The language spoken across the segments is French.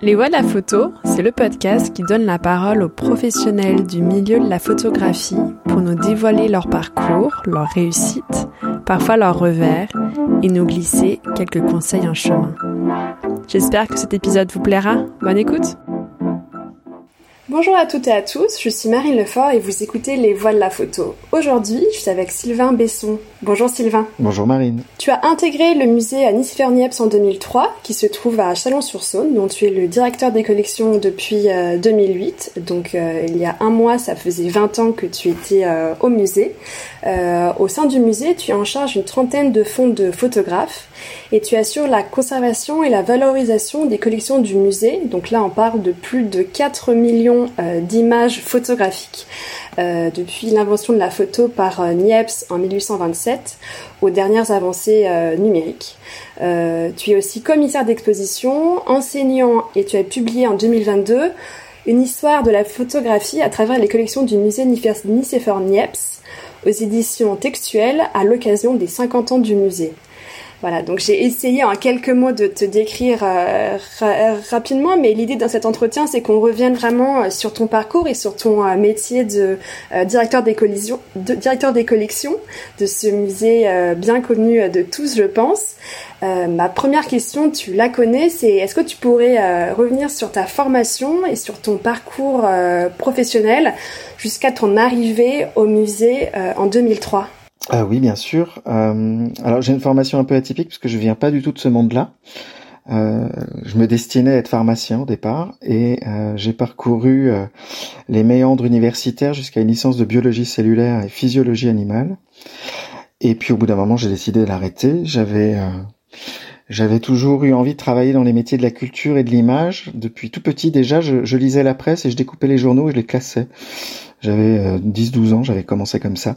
Les Voix de la photo, c'est le podcast qui donne la parole aux professionnels du milieu de la photographie pour nous dévoiler leur parcours, leur réussite, parfois leurs revers et nous glisser quelques conseils en chemin. J'espère que cet épisode vous plaira. Bonne écoute! Bonjour à toutes et à tous, je suis Marine Lefort et vous écoutez Les Voix de la photo. Aujourd'hui, je suis avec Sylvain Besson. Bonjour Sylvain. Bonjour Marine. Tu as intégré le musée à Nice-Ferniepce en 2003, qui se trouve à Chalon-sur-Saône, dont tu es le directeur des collections depuis 2008. Euh, Donc euh, il y a un mois, ça faisait 20 ans que tu étais euh, au musée. au sein du musée, tu es en charge une trentaine de fonds de photographes et tu assures la conservation et la valorisation des collections du musée. Donc là, on parle de plus de 4 millions euh, d'images photographiques euh, depuis l'invention de la photo par euh, Niepce en 1827 aux dernières avancées numériques. tu es aussi commissaire d'exposition, enseignant et tu as publié en 2022 une histoire de la photographie à travers les collections du musée Nicéphore Niepce aux éditions textuelles à l'occasion des 50 ans du musée. Voilà, donc j'ai essayé en quelques mots de te décrire euh, rapidement, mais l'idée dans cet entretien, c'est qu'on revienne vraiment euh, sur ton parcours et sur ton euh, métier de directeur, des de, directeur des collections de ce musée bien connu de tous, je pense. ma première question, tu la connais, c'est est-ce que tu pourrais revenir sur ta formation et sur ton parcours professionnel jusqu'à ton arrivée au musée en 2003 ah oui, bien sûr. Euh, alors j'ai une formation un peu atypique parce que je viens pas du tout de ce monde-là. Euh, je me destinais à être pharmacien au départ et euh, j'ai parcouru les méandres universitaires jusqu'à une licence de biologie cellulaire et physiologie animale. Et puis au bout d'un moment, j'ai décidé de l'arrêter. J'avais j'avais toujours eu envie de travailler dans les métiers de la culture et de l'image. Depuis tout petit déjà, je, je, lisais la presse et je découpais les journaux et je les classais. J'avais 10-12 ans, j'avais commencé comme ça.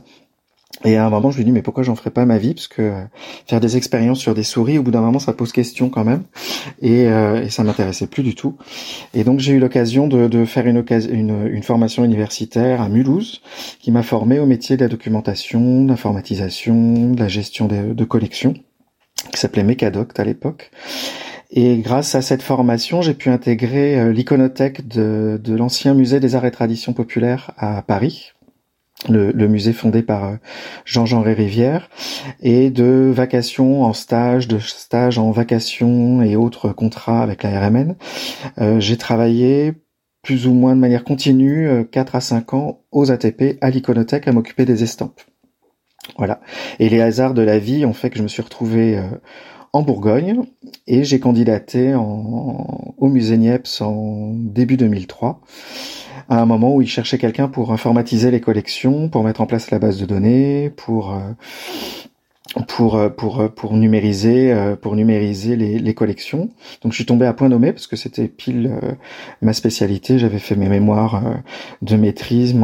Et à un moment, je lui dis mais pourquoi j'en ferais pas ma vie? Parce que euh, faire des expériences sur des souris, au bout d'un moment, ça pose question quand même. Et, euh, et ça m'intéressait plus du tout. Et donc j'ai eu l'occasion de, faire une, formation universitaire à Mulhouse, qui m'a formé au métier de la documentation, de l'informatisation, de la gestion de, de collections, qui s'appelait Mecadoct à l'époque. Et grâce à cette formation, j'ai pu intégrer euh, l'iconothèque de l'ancien musée des arts et traditions populaires à Paris, le, le, musée fondé par euh, Jean-Jean Rivière, et de vacations en stage, de stage en vacations et autres contrats avec la RMN. Euh, j'ai travaillé plus ou moins de manière continue, euh, 4 à 5 ans, aux ATP, à l'iconothèque, à m'occuper des estampes. Voilà. Et les hasards de la vie ont fait que je me suis retrouvé euh, en Bourgogne et j'ai candidaté en, au musée Niepce en début 2003 à un moment où il cherchait quelqu'un pour informatiser les collections, pour mettre en place la base de données, pour euh, pour euh, pour euh, pour numériser pour numériser les, les, collections. Donc je suis tombé à point nommé parce que c'était pile ma spécialité. J'avais fait mes mémoires de maîtrise,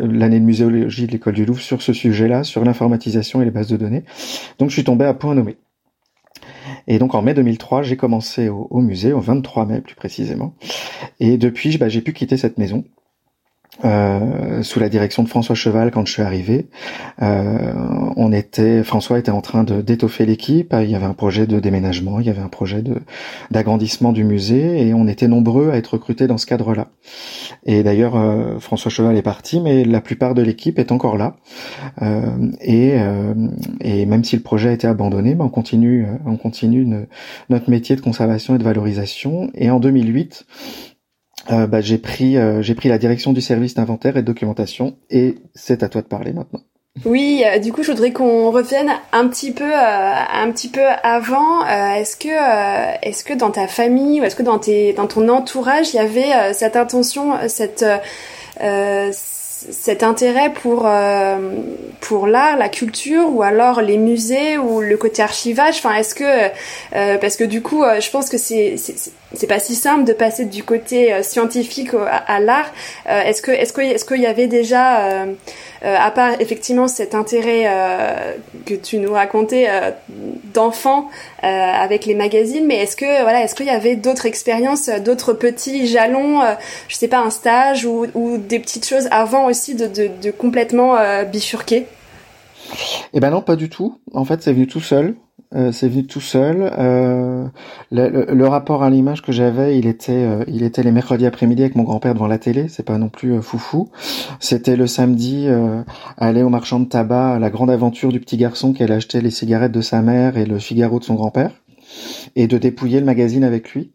l'année de muséologie de l'école du Louvre sur ce sujet-là, sur l'informatisation et les bases de données. Donc je suis tombé à point nommé. Et donc en mai 2003, j'ai commencé au, musée, au 23 mai plus précisément. Et depuis, bah, j'ai pu quitter cette maison euh, sous la direction de François Cheval quand je suis arrivé. Euh, on était, François était en train de d'étoffer l'équipe. Il y avait un projet de déménagement, il y avait un projet de d'agrandissement du musée, et on était nombreux à être recrutés dans ce cadre-là. Et d'ailleurs, euh, François Cheval est parti, mais la plupart de l'équipe est encore là. Euh, et, et même si le projet a été abandonné, ben on continue, on continue notre métier de conservation et de valorisation. Et en 2008 euh, bah, j'ai pris euh, j'ai pris la direction du service d'inventaire et de documentation et c'est à toi de parler maintenant. Oui, euh, du coup, je voudrais qu'on revienne un petit peu, un petit peu avant. est-ce que, est-ce que dans ta famille ou est-ce que dans tes, dans ton entourage, il y avait cette intention, cette cet intérêt pour euh, pour l'art, la culture ou alors les musées ou le côté archivage? Enfin, est-ce que euh, parce que du coup, euh, je pense que c'est c'est pas si simple de passer du côté scientifique à, l'art. est-ce que est-ce que est-ce qu'il y avait déjà à part effectivement cet intérêt que tu nous racontais d'enfants avec les magazines, mais est-ce que voilà, est-ce qu'il y avait d'autres expériences, d'autres petits jalons, je sais pas, un stage ou, ou des petites choses avant aussi de, de, de complètement euh, bifurquer? Eh ben non, pas du tout. En fait, c'est venu tout seul. Euh, c'est venu tout seul. Euh, le, rapport à l'image que j'avais, il était, euh, il était les mercredis après-midi avec mon grand-père devant la télé. C'est pas non plus foufou. C'était le samedi, aller au marchand de tabac, la grande aventure du petit garçon qui allait acheter les cigarettes de sa mère et le Figaro de son grand-père, et de dépouiller le magazine avec lui.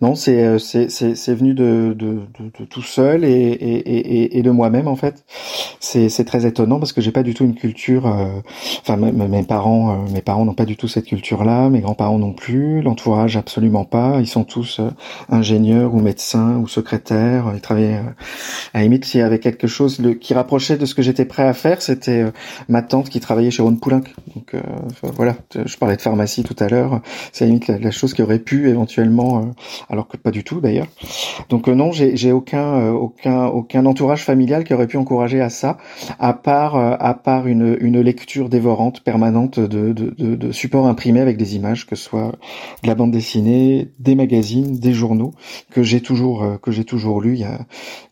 Non, c'est euh, c'est c'est venu de, de, de, tout seul et et, et, et de moi-même en fait. C'est c'est très étonnant parce que j'ai pas du tout une culture. Euh, enfin, mes parents euh, mes parents n'ont pas du tout cette culture-là. Mes grands-parents non plus. L'entourage absolument pas. Ils sont tous ingénieurs ou médecins ou secrétaires. Ils travaillaient à la limite s'il y avait quelque chose qui rapprochait de ce que j'étais prêt à faire, c'était ma tante qui travaillait chez Ron Poulenc. Donc voilà, je parlais de pharmacie tout à l'heure. C'est limite la, la, chose qui aurait pu éventuellement alors que pas du tout d'ailleurs. Donc euh, non, j'ai aucun euh, aucun aucun entourage familial qui aurait pu encourager à ça, à part euh, à part une une lecture dévorante permanente de de, de, de supports imprimés avec des images, que ce soit de la bande dessinée, des magazines, des journaux que j'ai toujours que j'ai toujours lu, y a,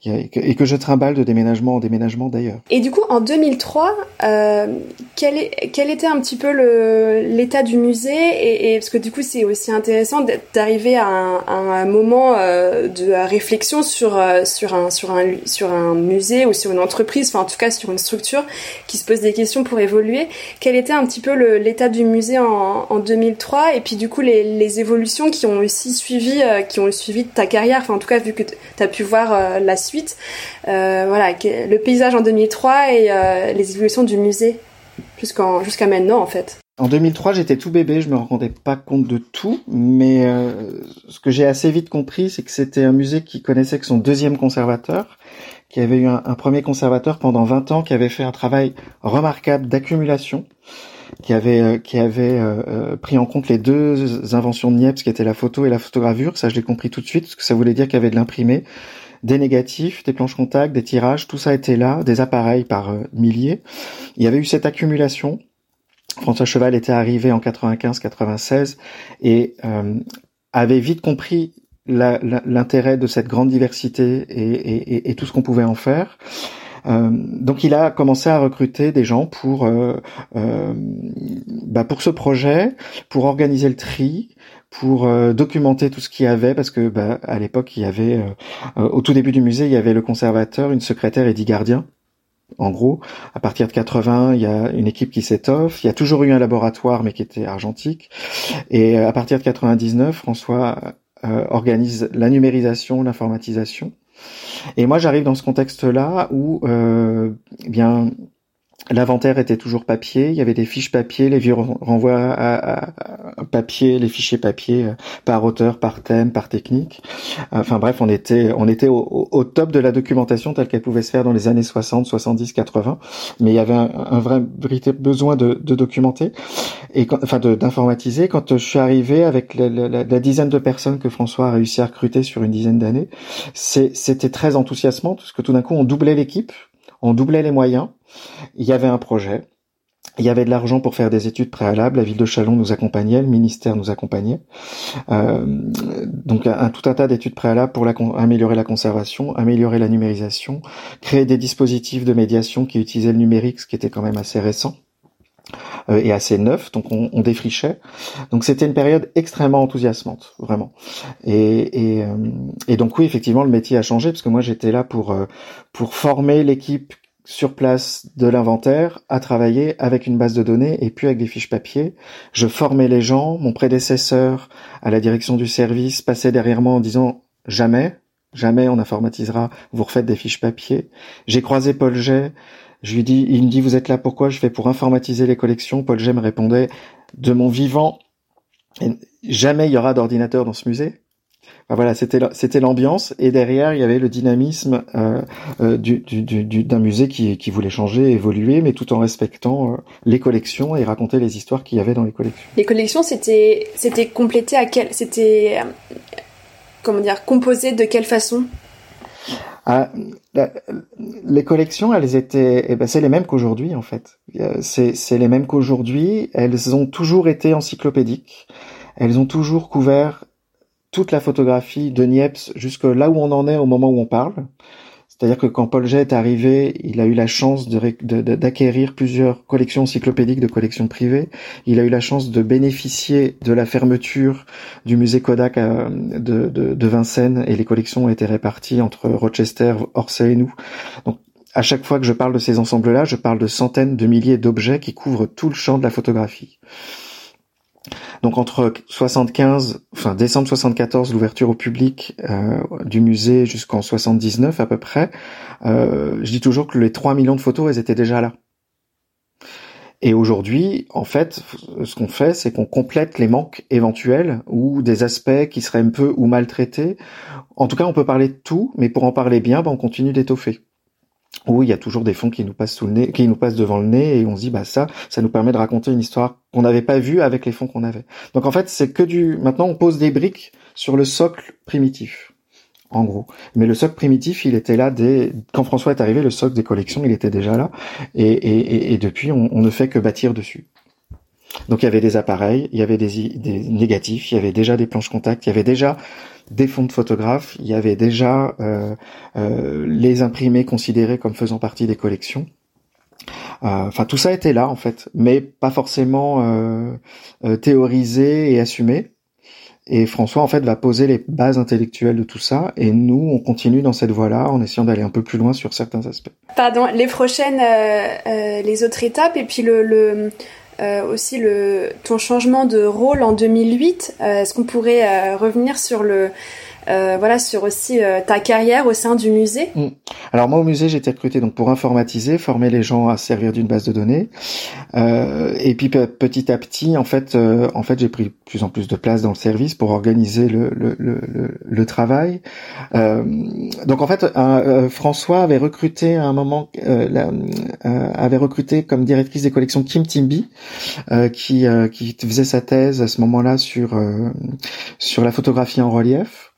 y a, et que je trimballe de déménagement en déménagement d'ailleurs. Et du coup, en 2003, euh, quel, est, quel était un petit peu l'état du musée? Et, et, parce que du coup, c'est aussi intéressant d'arriver à un un, moment euh, de réflexion sur euh, sur un musée ou sur une entreprise, enfin en tout cas sur une structure qui se pose des questions pour évoluer. Quel était un petit peu l'état du musée en, en 2003 et puis du coup les, évolutions qui ont aussi suivi euh, qui ont suivi ta carrière, enfin en tout cas vu que tu as pu voir la suite, voilà le paysage en 2003 et les évolutions du musée jusqu'à maintenant en fait. En 2003, j'étais tout bébé, je me rendais pas compte de tout, mais euh, ce que j'ai assez vite compris, c'est que c'était un musée qui connaissait que son deuxième conservateur, qui avait eu un, premier conservateur pendant 20 ans, qui avait fait un travail remarquable d'accumulation, qui avait euh, qui avait euh, pris en compte les deux inventions de Niepce, qui étaient la photo et la photogravure. Ça, je l'ai compris tout de suite, parce que ça voulait dire qu'il y avait de l'imprimé, des négatifs, des planches contact, des tirages, tout ça était là, des appareils par milliers. Il y avait eu cette accumulation François Cheval était arrivé en 95-96 et euh, avait vite compris l'intérêt de cette grande diversité et, tout ce qu'on pouvait en faire. Euh, donc il a commencé à recruter des gens pour euh, bah pour ce projet, pour organiser le tri, pour documenter tout ce qu'il y avait parce que bah, à l'époque il y avait au tout début du musée il y avait le conservateur, une secrétaire et dix gardiens en gros, à partir de 80, il y a une équipe qui s'étoffe. Il y a toujours eu un laboratoire, mais qui était argentique. Et euh, à partir de 99, François euh, organise la numérisation, l'informatisation. Et moi, j'arrive dans ce contexte-là où, euh, eh bien, L'inventaire était toujours papier, il y avait des fiches papier, les vieux renvois à, papier, les fichiers papier euh, par auteur, par thème, par technique. Enfin bref, on était on était au, top de la documentation telle qu'elle pouvait se faire dans les années 60, 70, 80, mais il y avait un, vrai besoin de, documenter et enfin d'informatiser. Quand je suis arrivé avec la, la, dizaine de personnes que François a réussi à recruter sur une dizaine d'années, c'était très enthousiasmant parce que tout d'un coup on doublait l'équipe on doublait les moyens, il y avait un projet, il y avait de l'argent pour faire des études préalables, la ville de Chalon nous accompagnait, le ministère nous accompagnait. Euh, donc un, tout un tas d'études préalables pour améliorer la conservation, améliorer la numérisation, créer des dispositifs de médiation qui utilisaient le numérique, ce qui était quand même assez récent euh, et assez neuf, donc on, on défrichait. Donc c'était une période extrêmement enthousiasmante, vraiment. Et, et, euh, et, donc oui, effectivement, le métier a changé parce que moi j'étais là pour euh, pour former l'équipe sur place de l'inventaire à travailler avec une base de données et puis avec des fiches papier. Je formais les gens. Mon prédécesseur à la direction du service passait derrière moi en disant jamais, jamais on informatisera, vous refaites des fiches papier. J'ai croisé Paul Jay je lui dis, il me dit, vous êtes là pourquoi Je fais pour informatiser les collections? Paul Gem répondait, de mon vivant, jamais il y aura d'ordinateur dans ce musée. Voilà, c'était c'était l'ambiance et derrière il y avait le dynamisme euh, euh, du, d'un musée qui, qui voulait changer, évoluer, mais tout en respectant euh, les collections et raconter les histoires qu'il y avait dans les collections. Les collections, c'était c'était complété à quel, c'était comment dire, composé de quelle façon? Ah, les collections, elles étaient, eh ben, c'est les mêmes qu'aujourd'hui en fait. C'est les mêmes qu'aujourd'hui. Elles ont toujours été encyclopédiques. Elles ont toujours couvert toute la photographie de Niepce jusque là où on en est au moment où on parle. C'est-à-dire que quand Paul Jay est arrivé, il a eu la chance d'acquérir plusieurs collections encyclopédiques de collections privées. Il a eu la chance de bénéficier de la fermeture du musée Kodak euh, de, de, Vincennes et les collections ont été réparties entre Rochester, Orsay et nous. Donc à chaque fois que je parle de ces ensembles-là, je parle de centaines de milliers d'objets qui couvrent tout le champ de la photographie. Donc entre 75, enfin décembre 74, l'ouverture au public euh, du musée jusqu'en 79 à peu près, euh, je dis toujours que les 3 millions de photos, elles étaient déjà là. Et aujourd'hui, en fait, ce qu'on fait, c'est qu'on complète les manques éventuels ou des aspects qui seraient un peu ou maltraités. En tout cas, on peut parler de tout, mais pour en parler bien, ben, on continue d'étoffer où il y a toujours des fonds qui nous passent sous le nez, qui nous passent devant le nez, et on se dit bah ça, ça nous permet de raconter une histoire qu'on n'avait pas vue avec les fonds qu'on avait. Donc en fait, c'est que du. Maintenant, on pose des briques sur le socle primitif, en gros. Mais le socle primitif, il était là dès quand François est arrivé. Le socle des collections, il était déjà là, et, depuis, on ne fait que bâtir dessus. Donc il y avait des appareils, il y avait des, des, négatifs, il y avait déjà des planches contact, il y avait déjà des fonds de photographes, il y avait déjà euh, euh, les imprimés considérés comme faisant partie des collections. Euh, enfin, tout ça était là en fait, mais pas forcément euh, théorisé et assumé. Et François en fait va poser les bases intellectuelles de tout ça, et nous on continue dans cette voie-là en essayant d'aller un peu plus loin sur certains aspects. Pardon, les prochaines, les autres étapes, et puis le, le euh, aussi le, ton changement de rôle en 2008. Euh, est-ce qu'on pourrait euh, revenir sur le voilà sur aussi euh, ta carrière au sein du musée. Mm. Alors moi au musée j'ai été recruté donc pour informatiser, former les gens à servir d'une base de données. Euh, et puis petit à petit en fait en fait j'ai pris plus en plus de place dans le service pour organiser le le, le, le, travail. donc en fait François avait recruté à un moment avait recruté comme directrice des collections Kim Timby qui qui faisait sa thèse à ce moment-là sur sur la photographie en relief.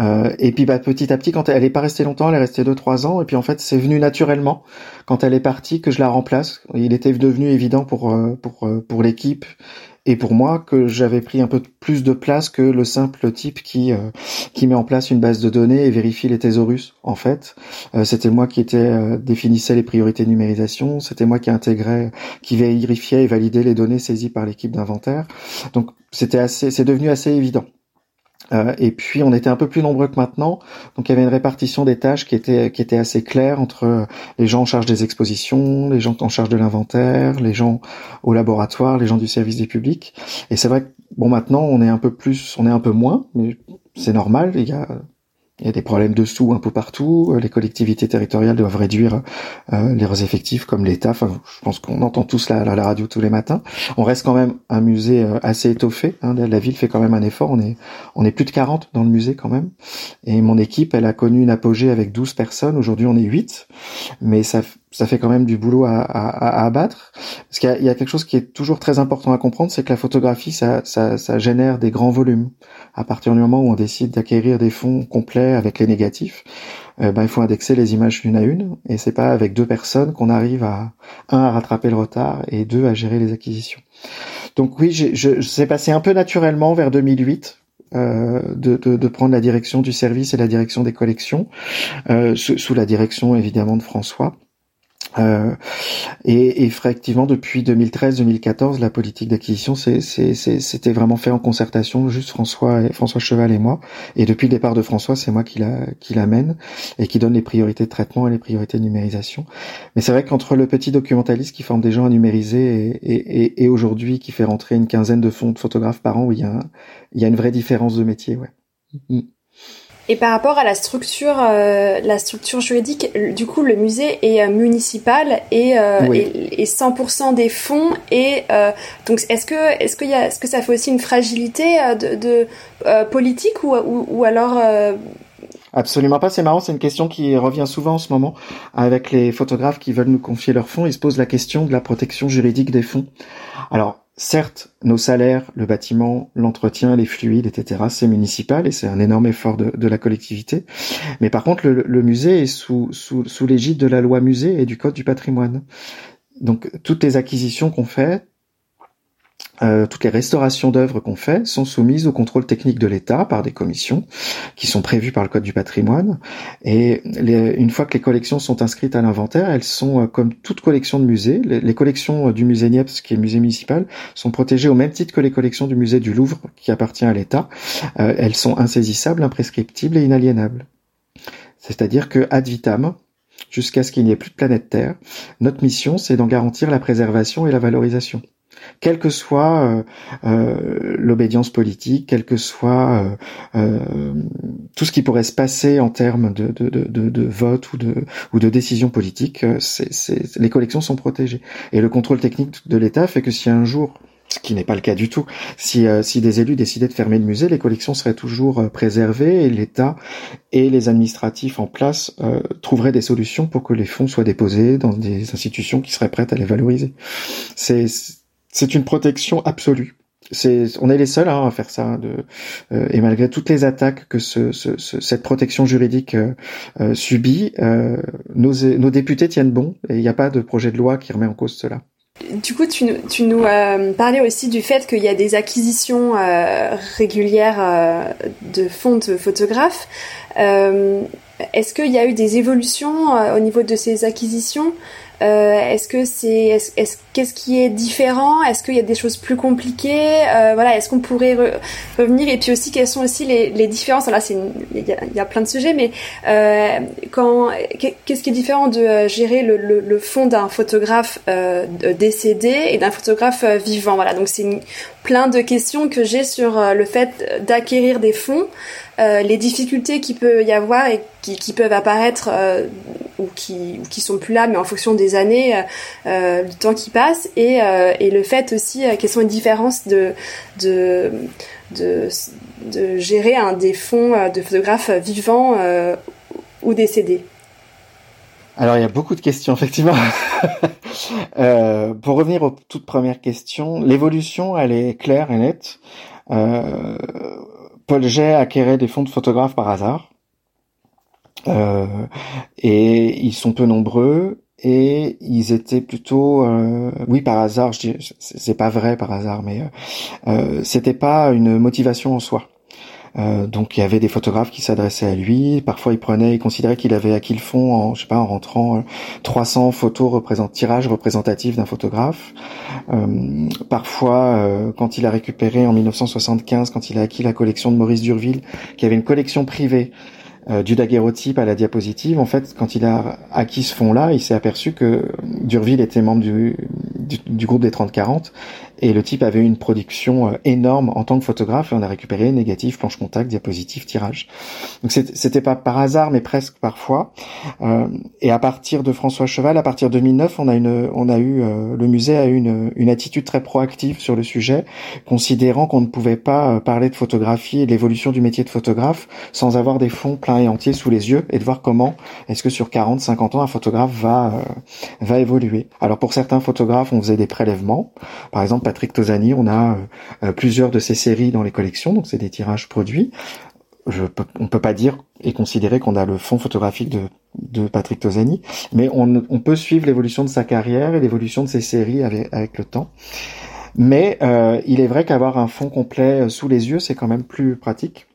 Euh, et puis bah, petit à petit, quand elle, est pas restée longtemps, elle est restée deux trois ans, et puis en fait c'est venu naturellement quand elle est partie que je la remplace. Il était devenu évident pour euh, pour euh, pour l'équipe et pour moi que j'avais pris un peu plus de place que le simple type qui qui met en place une base de données et vérifie les thésaurus. En fait, c'était moi qui était définissait les priorités de numérisation, c'était moi qui intégrait, qui vérifiait et validait les données saisies par l'équipe d'inventaire. Donc c'était assez, c'est devenu assez évident. Euh, et puis on était un peu plus nombreux que maintenant, donc il y avait une répartition des tâches qui était qui était assez claire entre euh, les gens en charge des expositions, les gens en charge de l'inventaire, les gens au laboratoire, les gens du service des publics. Et c'est vrai que bon maintenant on est un peu plus, on est un peu moins, mais c'est normal. Il y a il y a des problèmes de sous un peu partout. Les collectivités territoriales doivent réduire euh, leurs effectifs comme l'État. Enfin, je pense qu'on entend tous la, la, radio tous les matins. On reste quand même un musée euh, assez étoffé. Hein. La ville fait quand même un effort. On est, on est plus de 40 dans le musée quand même. Et mon équipe, elle a connu une apogée avec 12 personnes. Aujourd'hui, on est 8. Mais ça, ça fait quand même du boulot à, à, à abattre. Parce qu'il y, y, a quelque chose qui est toujours très important à comprendre, c'est que la photographie, ça, ça, ça, génère des grands volumes. À partir du moment où on décide d'acquérir des fonds complets avec les négatifs, euh, ben, il faut indexer les images une à une. Et c'est pas avec deux personnes qu'on arrive à, un, à rattraper le retard et deux, à gérer les acquisitions. Donc oui, je, je, c'est passé un peu naturellement vers 2008. Euh, de, de, de, prendre la direction du service et la direction des collections, euh, sous, sous, la direction évidemment de François. Euh, et, effectivement, depuis 2013-2014, la politique d'acquisition, c'était vraiment fait en concertation, juste François, et, François Cheval et moi. Et depuis le départ de François, c'est moi qui l'amène et qui donne les priorités de traitement et les priorités de numérisation. Mais c'est vrai qu'entre le petit documentaliste qui forme des gens à numériser et, et, aujourd'hui qui fait rentrer une quinzaine de fonds de photographes par an, il y a, il y a une vraie différence de métier, ouais. Mm. Et par rapport à la structure, euh, la structure juridique, du coup, le musée est euh, municipal et, euh, et, 100% des fonds. Et donc, est-ce que, est-ce qu'il y a, est-ce que ça fait aussi une fragilité de, de politique ou, ou, ou alors Absolument pas, c'est marrant, c'est une question qui revient souvent en ce moment avec les photographes qui veulent nous confier leurs fonds, ils se posent la question de la protection juridique des fonds. Alors, certes, nos salaires, le bâtiment, l'entretien, les fluides, etc., c'est municipal et c'est un énorme effort de, la collectivité. Mais par contre, le, musée est sous, sous, sous l'égide de la loi musée et du code du patrimoine. Donc, toutes les acquisitions qu'on fait, euh, toutes les restaurations d'œuvres qu'on fait sont soumises au contrôle technique de l'État par des commissions qui sont prévues par le Code du patrimoine. Et une fois que les collections sont inscrites à l'inventaire, elles sont, euh, comme toute collection de musée, les, collections euh, du musée Niepce, qui est musée municipal, sont protégées au même titre que les collections du musée du Louvre, qui appartient à l'État. elles sont insaisissables, imprescriptibles et inaliénables. C'est-à-dire que ad vitam, jusqu'à ce qu'il n'y ait plus de planète Terre, notre mission, c'est d'en garantir la préservation et la valorisation quelle que soit euh, euh, l'obédience politique, quel que soit euh, tout ce qui pourrait se passer en termes de, de, de, de vote ou de, ou de décision politique, c'est, les collections sont protégées. Et le contrôle technique de l'État fait que si un jour ce qui n'est pas le cas du tout. Si, si des élus décidaient de fermer le musée, les collections seraient toujours préservées et l'État et les administratifs en place trouveraient des solutions pour que les fonds soient déposés dans des institutions qui seraient prêtes à les valoriser. C'est c'est une protection absolue. On est les seuls hein, à faire ça. De, euh, et malgré toutes les attaques que ce, ce, cette protection juridique euh, euh subit, euh, nos, nos députés tiennent bon et il n'y a pas de projet de loi qui remet en cause cela. Du coup, tu, tu nous parlais aussi du fait qu'il y a des acquisitions régulières de fonds de photographes. Est-ce qu'il y a eu des évolutions au niveau de ces acquisitions? euh, est-ce que c'est, est-ce, qu'est-ce qui est différent? Est-ce qu'il y a des choses plus compliquées? Euh, Voilà, est-ce qu'on pourrait revenir? Et puis aussi, quelles sont aussi les, les différences? Là, c'est, il y, a, plein de sujets, mais euh, quand, qu'est-ce qui est différent de gérer le, le, le fond d'un photographe décédé et d'un photographe vivant? Voilà, donc c'est plein de questions que j'ai sur le fait d'acquérir des fonds. Euh, les difficultés qu'il peut y avoir et qui, qui peuvent apparaître euh, ou qui ou qui sont plus là, mais en fonction des années, euh, du temps qui passe, et, et le fait aussi quelles sont les différences de de de, de gérer un des fonds de photographes vivants ou décédés. Alors il y a beaucoup de questions effectivement. euh, pour revenir aux toutes premières questions, l'évolution elle est claire et nette. Euh, Paul Jay acquérait des fonds de photographes par hasard. Euh, et ils sont peu nombreux et ils étaient plutôt euh, oui par hasard je c'est pas vrai par hasard mais euh, euh c'était pas une motivation en soi euh, donc il y avait des photographes qui s'adressaient à lui. Parfois il prenait, il considérait qu'il avait acquis le fond en, je sais pas, en rentrant 300 euh, photos représent tirages représentatifs d'un photographe. Euh, parfois, euh, quand il a récupéré en 1975, quand il a acquis la collection de Maurice Durville, qui avait une collection privée euh, du daguerreotype à la diapositive, en fait, quand il a acquis ce fond-là, il s'est aperçu que Durville était membre du, du, du groupe des 30-40 et le type avait une production euh, énorme en tant que photographe et on a récupéré négatif, planche contact, diapositive, tirage. Donc c'était pas par hasard, mais presque parfois. Euh, et à partir de François Cheval, à partir de 2009, on a une, on a eu, euh, le musée a eu une, une attitude très proactive sur le sujet, considérant qu'on ne pouvait pas parler de photographie et de l'évolution du métier de photographe sans avoir des fonds pleins et entiers sous les yeux et de voir comment est-ce que sur 40, 50 ans un photographe va, va évoluer. Alors pour certains photographes, on faisait des prélèvements, par exemple Patrick Tosani, on a euh, plusieurs de ses séries dans les collections, donc c'est des tirages produits. Je on peut pas dire et considérer qu'on a le fond photographique de, Patrick Tosani, mais on, peut suivre l'évolution de sa carrière et l'évolution de ses séries avec, le temps. Mais euh, il est vrai qu'avoir un fond complet euh, sous les yeux, c'est quand même plus pratique.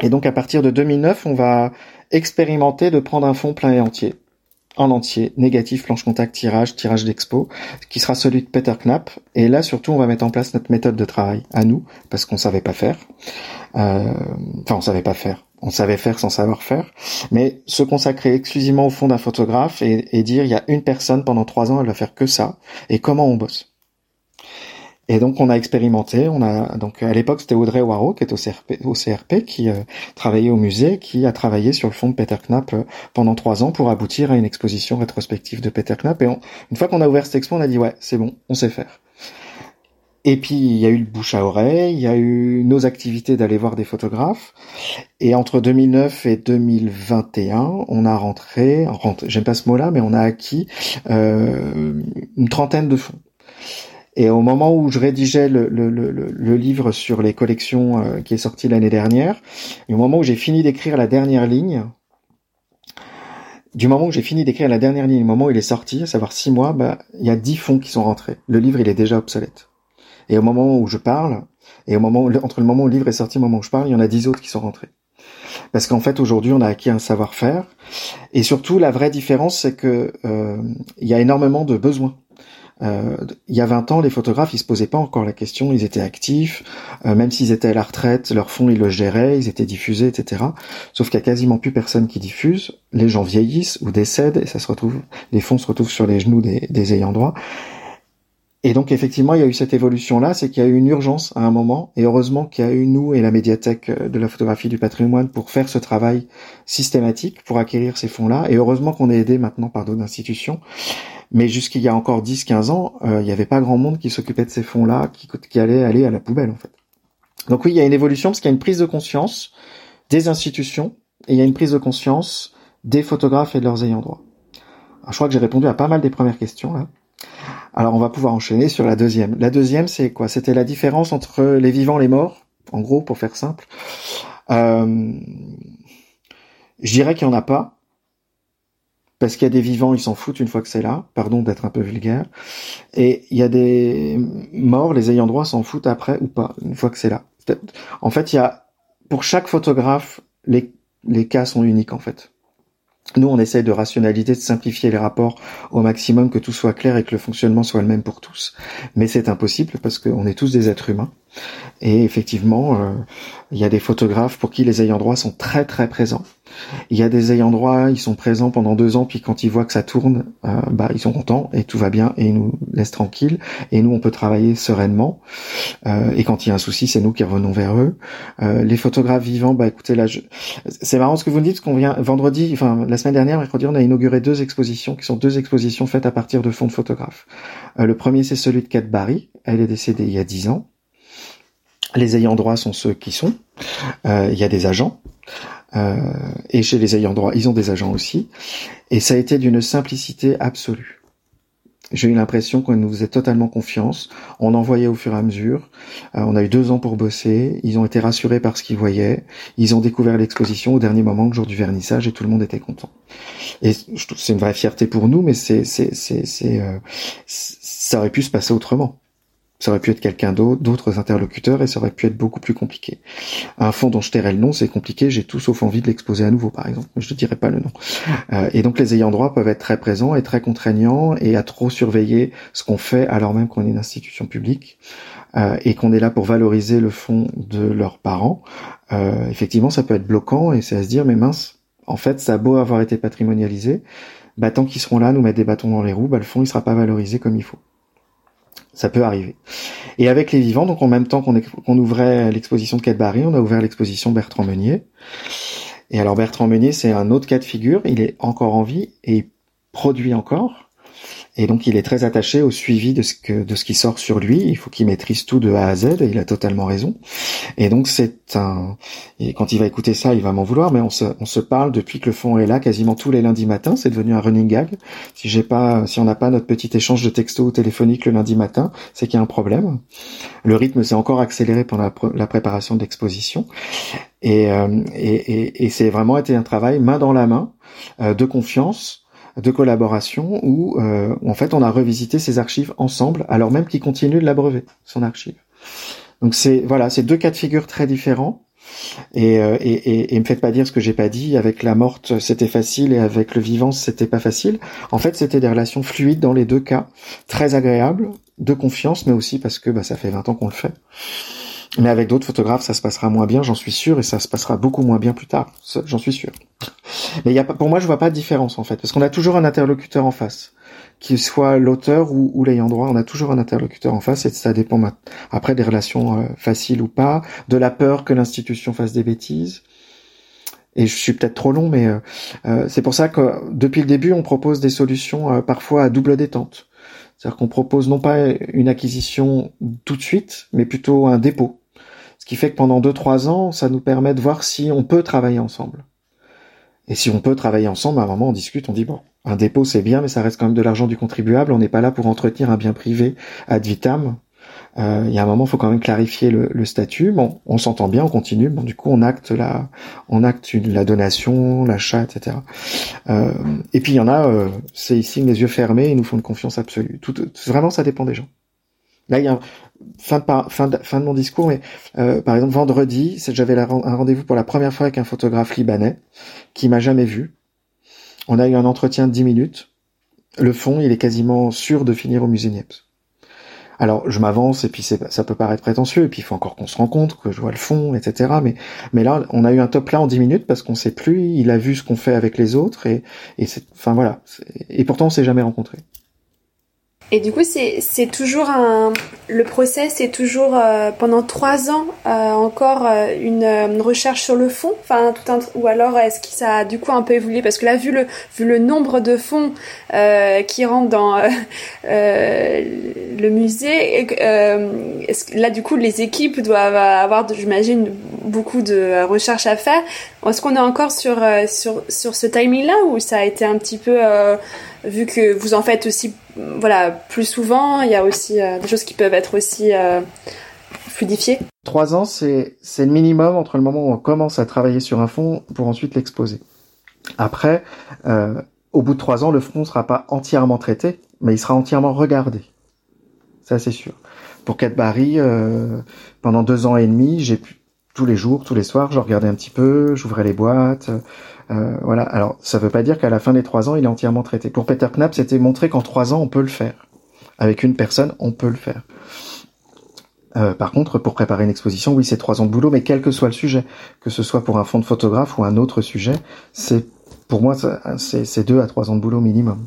Et donc à partir de 2009, on va expérimenter de prendre un fond plein et entier en entier, négatif, planche contact, tirage, tirage d'expo, qui sera celui de Peter Knapp. Et là, surtout, on va mettre en place notre méthode de travail à nous, parce qu'on savait pas faire. Euh, enfin, on savait pas faire. On savait faire sans savoir faire, mais se consacrer exclusivement au fond d'un photographe et, et dire il y a une personne pendant trois ans, elle va faire que ça. Et comment on bosse et donc on a expérimenté, on a donc à l'époque c'était Audrey Waro qui est au CRP, au CRP qui euh, travaillait au musée, qui a travaillé sur le fond de Peter Knapp euh, pendant trois ans pour aboutir à une exposition rétrospective de Peter Knapp. Et une fois qu'on a ouvert cette expo, on a dit ouais c'est bon, on sait faire. Et puis il y a eu le bouche à oreille, il y a eu nos activités d'aller voir des photographes. Et entre 2009 et 2021, on a rentré, j'aime pas ce mot-là, mais on a acquis euh, une trentaine de fonds. Et au moment où je rédigeais le, le, le, le livre sur les collections euh, qui est sorti l'année dernière, et au moment où j'ai fini d'écrire la dernière ligne, du moment où j'ai fini d'écrire la dernière ligne, au moment où il est sorti, à savoir six mois, bah, il y a dix fonds qui sont rentrés. Le livre, il est déjà obsolète. Et au moment où je parle, et au moment entre le moment où le livre est sorti et le moment où je parle, il y en a dix autres qui sont rentrés. Parce qu'en fait, aujourd'hui, on a acquis un savoir-faire. Et surtout, la vraie différence, c'est que euh, il y a énormément de besoins. Euh, il y a 20 ans, les photographes, ils se posaient pas encore la question, ils étaient actifs, euh, même s'ils étaient à la retraite, leur fonds, ils le géraient, ils étaient diffusés, etc. Sauf qu'il y a quasiment plus personne qui diffuse, les gens vieillissent ou décèdent, et ça se retrouve, les fonds se retrouvent sur les genoux des, des ayants droit. Et donc effectivement, il y a eu cette évolution-là, c'est qu'il y a eu une urgence à un moment, et heureusement qu'il y a eu nous et la médiathèque de la photographie du patrimoine pour faire ce travail systématique, pour acquérir ces fonds-là, et heureusement qu'on est aidé maintenant par d'autres institutions. Mais jusqu'il y a encore 10-15 ans, euh, il n'y avait pas grand monde qui s'occupait de ces fonds-là, qui, qui allait aller à la poubelle en fait. Donc oui, il y a une évolution parce qu'il y a une prise de conscience des institutions, et il y a une prise de conscience des photographes et de leurs ayants droit. Alors, je crois que j'ai répondu à pas mal des premières questions là. Alors on va pouvoir enchaîner sur la deuxième. La deuxième, c'est quoi? C'était la différence entre les vivants et les morts, en gros, pour faire simple. Euh, je dirais qu'il n'y en a pas, parce qu'il y a des vivants, ils s'en foutent une fois que c'est là, pardon d'être un peu vulgaire, et il y a des morts, les ayants droit s'en foutent après ou pas, une fois que c'est là. En fait, il y a, pour chaque photographe, les, cas sont uniques en fait. Nous, on essaye de rationaliser, de simplifier les rapports au maximum, que tout soit clair et que le fonctionnement soit le même pour tous. Mais c'est impossible parce qu'on est tous des êtres humains. Et effectivement, euh, il y a des photographes pour qui les ayants droit sont très très présents. Il y a des ayants droit, ils sont présents pendant deux ans, puis quand ils voient que ça tourne, euh, bah ils sont contents et tout va bien et ils nous laissent tranquilles. Et nous, on peut travailler sereinement. Euh, et quand il y a un souci, c'est nous qui revenons vers eux. les photographes vivants, bah écoutez là, je... c'est marrant ce que vous me dites, qu'on vient vendredi, enfin la semaine dernière, mercredi, on a inauguré deux expositions qui sont deux expositions faites à partir de fonds de photographes. le premier, c'est celui de Kate Barry. Elle est décédée il y a dix ans. Les ayants droit sont ceux qui sont. Euh, il y a des agents. Euh, et chez les ayants droit, ils ont des agents aussi. Et ça a été d'une simplicité absolue. J'ai eu l'impression qu'on nous faisait totalement confiance. On envoyait au fur et à mesure. Euh, on a eu deux ans pour bosser. Ils ont été rassurés par ce qu'ils voyaient. Ils ont découvert l'exposition au dernier moment, le jour du vernissage, et tout le monde était content. Et c'est une vraie fierté pour nous, mais c'est, c'est, c'est, c'est, ça aurait pu se passer autrement. Ça aurait pu être quelqu'un d'autre, d'autres interlocuteurs, et ça aurait pu être beaucoup plus compliqué. Un fond dont je tairais le nom, c'est compliqué, j'ai tout sauf envie de l'exposer à nouveau, par exemple. Je ne dirais pas le nom. Euh, et donc les ayants droit peuvent être très présents et très contraignants, et à trop surveiller ce qu'on fait alors même qu'on est une institution publique, euh, et qu'on est là pour valoriser le fond de leurs parents. Euh, effectivement, ça peut être bloquant, et c'est à se dire, mais mince, en fait, ça a beau avoir été patrimonialisé, bah, tant qu'ils seront là, nous mettre des bâtons dans les roues, bah, le fond, il sera pas valorisé comme il faut. Ça peut arriver. Et avec les vivants, donc en même temps qu'on ouvrait l'exposition de Kate Barry, on a ouvert l'exposition Bertrand Meunier. Et alors Bertrand Meunier, c'est un autre cas de figure. Il est encore en vie et il produit encore. Et donc il est très attaché au suivi de ce que de ce qui sort sur lui. Il faut qu'il maîtrise tout de A à Z. Et il a totalement raison. Et donc c'est un. Et quand il va écouter ça, il va m'en vouloir. Mais on se on se parle depuis que le fond est là, quasiment tous les lundis matins. C'est devenu un running gag. Si j'ai pas, si on n'a pas notre petit échange de texto téléphonique le lundi matin, c'est qu'il y a un problème. Le rythme s'est encore accéléré pendant la, préparation de l'exposition. Et, euh, et, et, et c'est vraiment été un travail main dans la main euh, de confiance de collaboration où euh, en fait on a revisité ses archives ensemble alors même qu'il continue de l'abreuver son archive. Donc c'est voilà, c'est deux cas de figure très différents. Et, euh, et, et, et, me faites pas dire ce que j'ai pas dit. Avec la morte, c'était facile, et avec le vivant, c'était pas facile. En fait, c'était des relations fluides dans les deux cas, très agréables, de confiance, mais aussi parce que bah, ça fait 20 ans qu'on le fait. Mais avec d'autres photographes, ça se passera moins bien, j'en suis sûr, et ça se passera beaucoup moins bien plus tard, j'en suis sûr. Mais y a pas, pour moi, je vois pas de différence en fait, parce qu'on a toujours un interlocuteur en face, qu'il soit l'auteur ou, l'ayant droit, on a toujours un interlocuteur en face, et ça dépend après des relations euh, faciles ou pas, de la peur que l'institution fasse des bêtises. Et je suis peut-être trop long, mais euh, euh, c'est pour ça que depuis le début, on propose des solutions parfois à double détente. C'est-à-dire qu'on propose non pas une acquisition tout de suite, mais plutôt un dépôt. Ce qui fait que pendant 2-3 ans, ça nous permet de voir si on peut travailler ensemble. Et si on peut travailler ensemble, à un moment on discute, on dit bon, un dépôt c'est bien, mais ça reste quand même de l'argent du contribuable, on n'est pas là pour entretenir un bien privé ad vitam. Euh, il y a un moment, il faut quand même clarifier le, statut. Bon, on s'entend bien, on continue. Bon, du coup, on acte la, on acte la donation, l'achat, etc. Euh, et puis il y en a, euh, c'est ici les yeux fermés, ils nous font une confiance absolue. Vraiment, ça dépend des gens. Là, il y a fin de, fin de, mon discours, mais euh, par exemple vendredi, j'avais un rendez-vous pour la première fois avec un photographe libanais qui m'a jamais vu. On a eu un entretien de 10 minutes. Le fond, il est quasiment sûr de finir au musée Niepce. Alors je m'avance et puis ça peut paraître prétentieux et puis il faut encore qu'on se rencontre, que je vois le fond, etc. Mais là on a eu un top là en 10 minutes parce qu'on sait plus, il a vu ce qu'on fait avec les autres et et enfin voilà et pourtant on s'est jamais rencontrés. Et du coup, c'est toujours un. Le procès, c'est toujours euh, pendant trois ans euh, encore euh, une, recherche sur le fond. Enfin, tout un, ou alors est-ce que ça a du coup un peu évolué? Parce que là, vu le vu le nombre de fonds qui rentrent dans le musée, là du coup, les équipes doivent avoir, j'imagine, beaucoup de recherches à faire. Est-ce qu'on est encore sur sur sur ce timing-là ou ça a été un petit peu vu que vous en faites aussi voilà plus souvent il y a aussi euh, des choses qui peuvent être aussi euh, fluidifiées. Trois ans c'est le minimum entre le moment où on commence à travailler sur un fond pour ensuite l'exposer. Après euh, au bout de trois ans le fond ne sera pas entièrement traité mais il sera entièrement regardé. Ça c'est sûr. Pour Cadbury euh, pendant deux ans et demi j'ai pu tous les jours, tous les soirs, je regardais un petit peu, j'ouvrais les boîtes, euh, voilà. Alors, ça veut pas dire qu'à la fin des trois ans, il est entièrement traité. Pour Peter Knapp, c'était montrer qu'en trois ans, on peut le faire. Avec une personne, on peut le faire. Euh, par contre, pour préparer une exposition, oui, c'est trois ans de boulot, mais quel que soit le sujet, que ce soit pour un fond de photographe ou un autre sujet, c'est pour moi, c'est deux à trois ans de boulot minimum.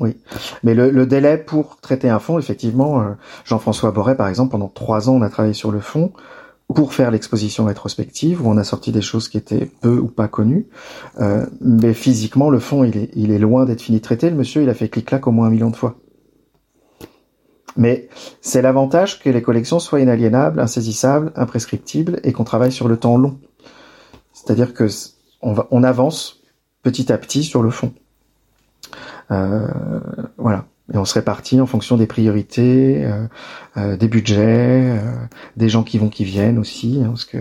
Oui, mais le, délai pour traiter un fond, effectivement, euh, Jean-François Borret, par exemple, pendant trois ans, on a travaillé sur le fond pour faire l'exposition rétrospective où on a sorti des choses qui étaient peu ou pas connues. Euh, mais physiquement, le fond, il est, loin d'être fini de traiter. Le monsieur, il a fait clic-clac au moins un million de fois. Mais c'est l'avantage que les collections soient inaliénables, insaisissables, imprescriptibles et qu'on travaille sur le temps long. C'est-à-dire que on avance petit à petit sur le fond. Euh, voilà. Et on se répartit en fonction des priorités, euh, euh, des budgets, euh, des gens qui vont, qui viennent aussi, hein, parce que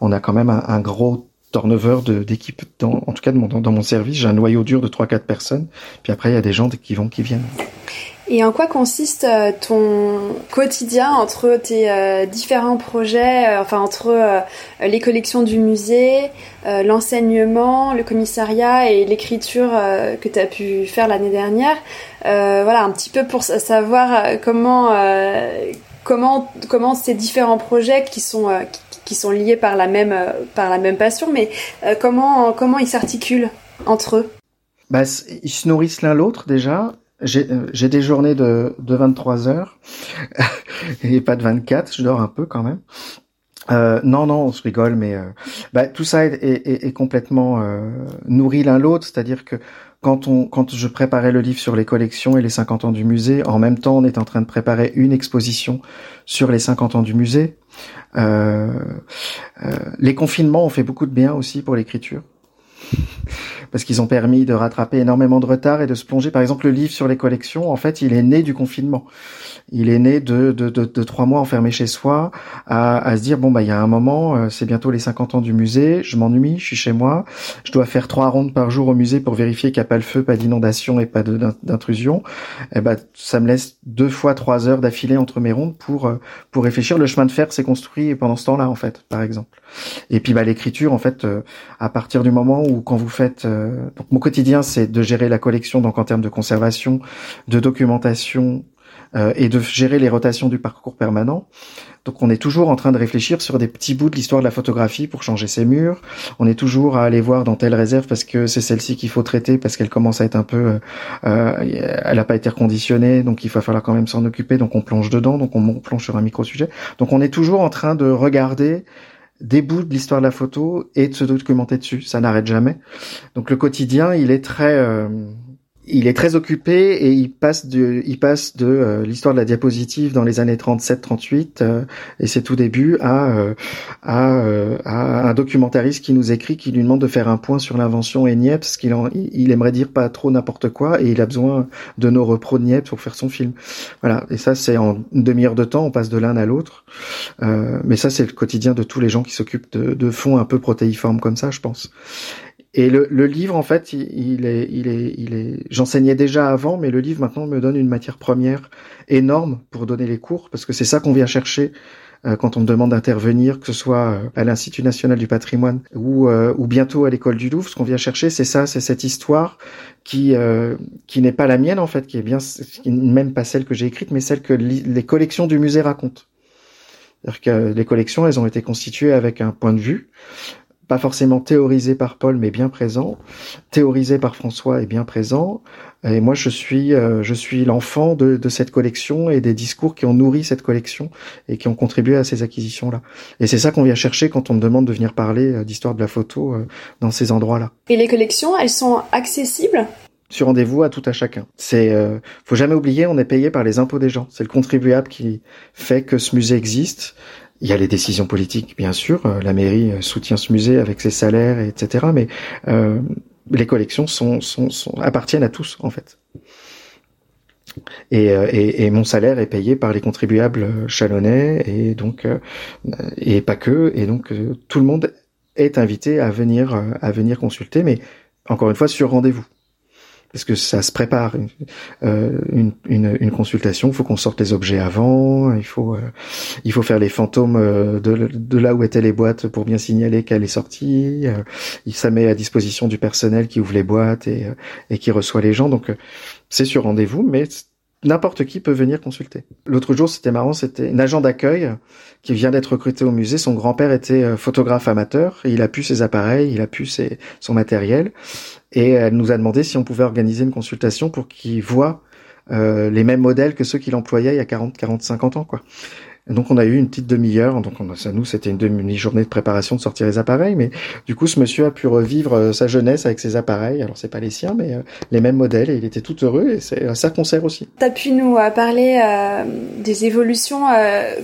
on a quand même un, gros turnover d'équipe. En tout cas, dans mon service, j'ai un noyau dur de 3-4 personnes. Puis après, il y a des gens qui vont, qui viennent. Et en quoi consiste euh, ton quotidien entre tes euh, différents projets, euh, enfin entre les collections du musée, l'enseignement, le commissariat et l'écriture que tu as pu faire l'année dernière Voilà, un petit peu pour savoir comment comment comment ces différents projets qui sont qui, sont liés par la même par la même passion, mais comment comment ils s'articulent entre eux? Bah, ils se nourrissent l'un l'autre déjà j'ai des journées de, de 23 heures et pas de 24, je dors un peu quand même. Euh, non, non, on se rigole, mais euh, bah, tout ça est, est, est complètement euh, nourri l'un l'autre, c'est-à-dire que quand on, quand je préparais le livre sur les collections et les 50 ans du musée, en même temps, on est en train de préparer une exposition sur les 50 ans du musée. Euh, les confinements ont fait beaucoup de bien aussi pour l'écriture parce qu'ils ont permis de rattraper énormément de retard et de se plonger. Par exemple, le livre sur les collections, en fait, il est né du confinement. Il est né de, de, de, de trois mois enfermé chez soi, à, à, se dire bon bah il y a un moment, euh, c'est bientôt les 50 ans du musée, je m'ennuie, je suis chez moi, je dois faire trois rondes par jour au musée pour vérifier qu'il n'y a pas le feu, pas d'inondation et pas d'intrusion. Eh ben ça me laisse deux fois trois heures d'affilée entre mes rondes pour euh, pour réfléchir. Le chemin de fer s'est construit pendant ce temps-là en fait, par exemple. Et puis bah l'écriture en fait, euh, à partir du moment où quand vous faites donc mon quotidien, c'est de gérer la collection, donc en termes de conservation, de documentation euh, et de gérer les rotations du parcours permanent. Donc on est toujours en train de réfléchir sur des petits bouts de l'histoire de la photographie pour changer ses murs. On est toujours à aller voir dans telle réserve parce que c'est celle-ci qu'il faut traiter parce qu'elle commence à être un peu, euh, euh elle n'a pas été reconditionnée, donc il va falloir quand même s'en occuper. Donc on plonge dedans, donc on plonge sur un micro sujet. Donc on est toujours en train de regarder des bouts de l'histoire de la photo et de se documenter dessus. Ça n'arrête jamais. Donc le quotidien, il est très, euh, il est très occupé et il passe de, il passe de euh, l'histoire de la diapositive dans les années 37-38 euh, et c'est tout début à, euh, à, à, un documentariste qui nous écrit, qui lui demande de faire un point sur l'invention et Niepce, qu'il il aimerait dire pas trop n'importe quoi et il a besoin de nos repros de Niepce pour faire son film. Voilà. Et ça c'est en une demi-heure de temps, on passe de l'un à l'autre. mais ça c'est le quotidien de tous les gens qui s'occupent de, de fonds un peu protéiformes comme ça, je pense. Et le, le, livre, en fait, il, est, il est, il est. J'enseignais déjà avant, mais le livre maintenant me donne une matière première énorme pour donner les cours, parce que c'est ça qu'on vient chercher euh, quand on me demande d'intervenir, que ce soit euh, à l'Institut national du patrimoine ou, euh, ou bientôt à l'école du Louvre. Ce qu'on vient chercher, c'est ça, c'est cette histoire qui qui n'est pas la mienne en fait, qui est bien, qui même pas celle que j'ai écrite, mais celle que les collections du musée racontent. C'est-à-dire que les collections, elles ont été constituées avec un point de vue, pas forcément théorisé par Paul, mais bien présent, théorisé par François et bien présent. Et moi, je suis, euh, je suis l'enfant de, de, cette collection et des discours qui ont nourri cette collection et qui ont contribué à ces acquisitions-là. Et c'est ça qu'on vient chercher quand on me demande de venir parler euh, d'histoire de la photo euh, dans ces endroits-là. Et les collections, elles sont accessibles? Sur rendez-vous à tout à chacun. C'est, euh, faut jamais oublier, on est payé par les impôts des gens. C'est le contribuable qui fait que ce musée existe. Il y a les décisions politiques, bien sûr. Euh, la mairie euh, soutient ce musée avec ses salaires, etc. Mais euh, les collections sont, appartiennent à tous, en fait. Et, et, et, mon salaire est payé par les contribuables chalonnais et donc et pas que et donc tout le monde est invité à venir à venir consulter mais encore une fois sur rendez-vous parce que ça se prépare une, euh, une, une, une, consultation. Il faut qu'on sorte les objets avant. Il faut euh, il faut faire les fantômes euh, de, de, là où étaient les boîtes pour bien signaler qu'elle est sortie. ça met à disposition du personnel qui ouvre les boîtes et, et qui reçoit les gens. Donc c'est sur rendez-vous, mais n'importe qui peut venir consulter. L'autre jour, c'était marrant, c'était un agent d'accueil qui vient d'être recruté au musée. Son grand-père était photographe amateur il a pu ses appareils, il a pu ses, son matériel. Et elle nous a demandé si on pouvait organiser une consultation pour qu'il voit euh, les mêmes modèles que ceux qu'il employait il y a 40, 40, 50 ans, quoi donc on a eu une petite demi-heure, donc on, ça nous c'était une demi-journée de préparation de sortir les appareils, mais du coup ce monsieur a pu revivre euh, sa jeunesse avec ses appareils, alors c'est pas les siens, mais euh, les mêmes modèles, et il était tout heureux, et c'est ça qu'on sert aussi. Tu as pu nous euh, parler des évolutions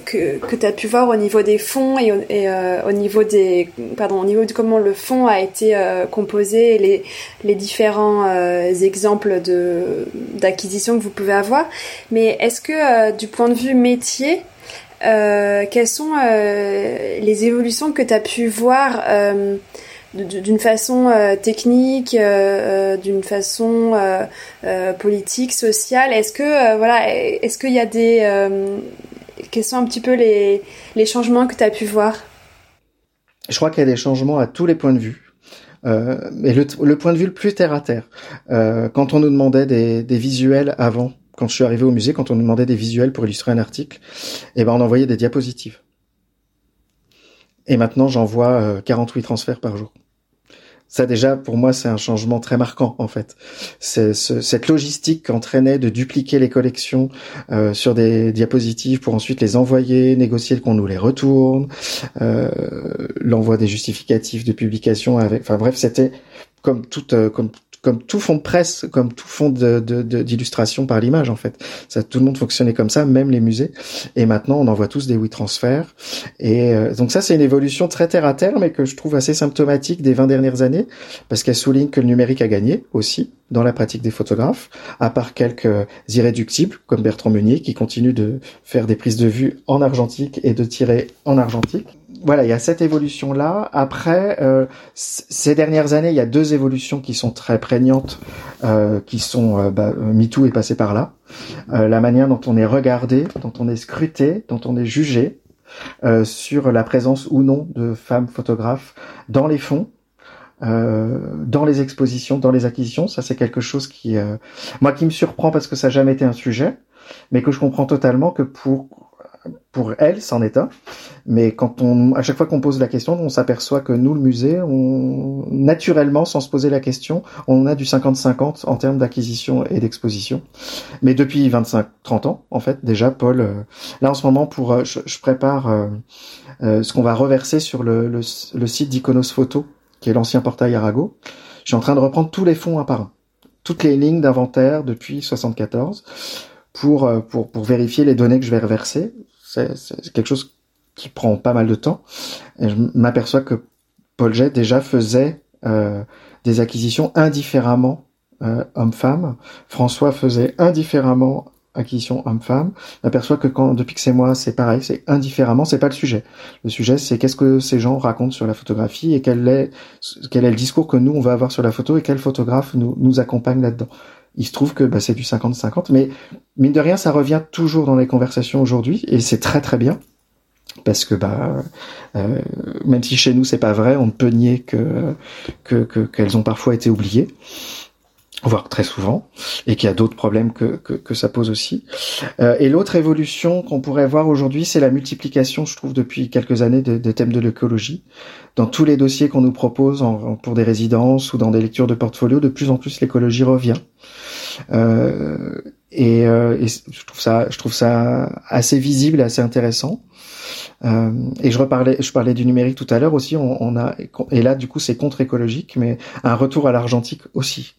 que, que tu as pu voir au niveau des fonds et, au niveau des pardon au niveau de comment le fonds a été composé, et les, les différents exemples de d'acquisition que vous pouvez avoir, mais est-ce que du point de vue métier euh, quelles sont euh, les évolutions que tu as pu voir euh, d'une façon technique, d'une façon politique, sociale? Est-ce que voilà, est-ce qu'il y a des quels sont un petit peu les, les changements que tu as pu voir? Je crois qu'il y a des changements à tous les points de vue. mais le, le, point de vue le plus terre à terre, quand on nous demandait des, des visuels avant, quand je suis arrivé au musée, quand on nous demandait des visuels pour illustrer un article, eh ben on envoyait des diapositives. Et maintenant, j'envoie 48 euh, transferts par jour. Ça déjà, pour moi, c'est un changement très marquant en fait. C'est cette logistique qu'entraînait de dupliquer les collections euh, sur des diapositives pour ensuite les envoyer, négocier qu'on nous les retourne, euh, l'envoi des justificatifs de publication avec. Enfin bref, c'était comme toute comme comme tout fond de presse, comme tout fond d'illustration de, de, par l'image en fait. Ça, tout le monde fonctionnait comme ça, même les musées. Et maintenant, on envoie tous des WeTransfer. Et euh, donc ça, c'est une évolution très terre à terre, mais que je trouve assez symptomatique des 20 dernières années, parce qu'elle souligne que le numérique a gagné aussi dans la pratique des photographes, à part quelques irréductibles comme Bertrand Meunier qui continue de faire des prises de vue en argentique et de tirer en argentique voilà, il y a cette évolution-là. Après, euh, ces dernières années, il y a deux évolutions qui sont très prégnantes, euh, qui sont euh, bah, MeToo est passé par là. Euh, la manière dont on est regardé, dont on est scruté, dont on est jugé euh, sur la présence ou non de femmes photographes dans les fonds. dans les expositions, dans les acquisitions, ça c'est quelque chose qui, moi, qui me surprend parce que ça n'a jamais été un sujet, mais que je comprends totalement que pour pour elle, c'en est un. Mais quand on, à chaque fois qu'on pose la question, on s'aperçoit que nous, le musée, on, naturellement, sans se poser la question, on a du 50-50 en termes d'acquisition et d'exposition. Mais depuis 25-30 ans, en fait, déjà, Paul, euh, là en ce moment, pour, euh, je, prépare euh, ce qu'on va reverser sur le, le, le site d'Iconos Photo, qui est l'ancien portail Arago. Je suis en train de reprendre tous les fonds un par un, toutes les lignes d'inventaire depuis 74 pour, pour, pour vérifier les données que je vais reverser. C'est quelque chose qui prend pas mal de temps. Et je m'aperçois que Paul Jet déjà faisait euh, des acquisitions indifféremment euh, homme-femme. François faisait indifféremment acquisition homme-femme, m'aperçois que quand depuis que c'est moi, c'est pareil, c'est indifféremment, c'est pas le sujet. Le sujet, c'est qu'est-ce que ces gens racontent sur la photographie et quel est quel est le discours que nous on va avoir sur la photo et quel photographe nous nous accompagne là-dedans. Il se trouve que bah, c'est du 50-50, mais mine de rien, ça revient toujours dans les conversations aujourd'hui et c'est très très bien parce que bah euh, même si chez nous c'est pas vrai, on ne peut nier que que qu'elles ont parfois été oubliées voire très souvent, et qu'il y a d'autres problèmes que, que, que, ça pose aussi. Euh, et l'autre évolution qu'on pourrait voir aujourd'hui, c'est la multiplication, je trouve, depuis quelques années, des thèmes de l'écologie. Dans tous les dossiers qu'on nous propose pour des résidences ou dans des lectures de portfolio, de plus en plus l'écologie revient. Euh, et, euh, et, je trouve ça, je trouve ça assez visible, assez intéressant. Euh, et je reparlais, je parlais du numérique tout à l'heure aussi. On, a et là du coup c'est contre-écologique, mais un retour à l'argentique aussi.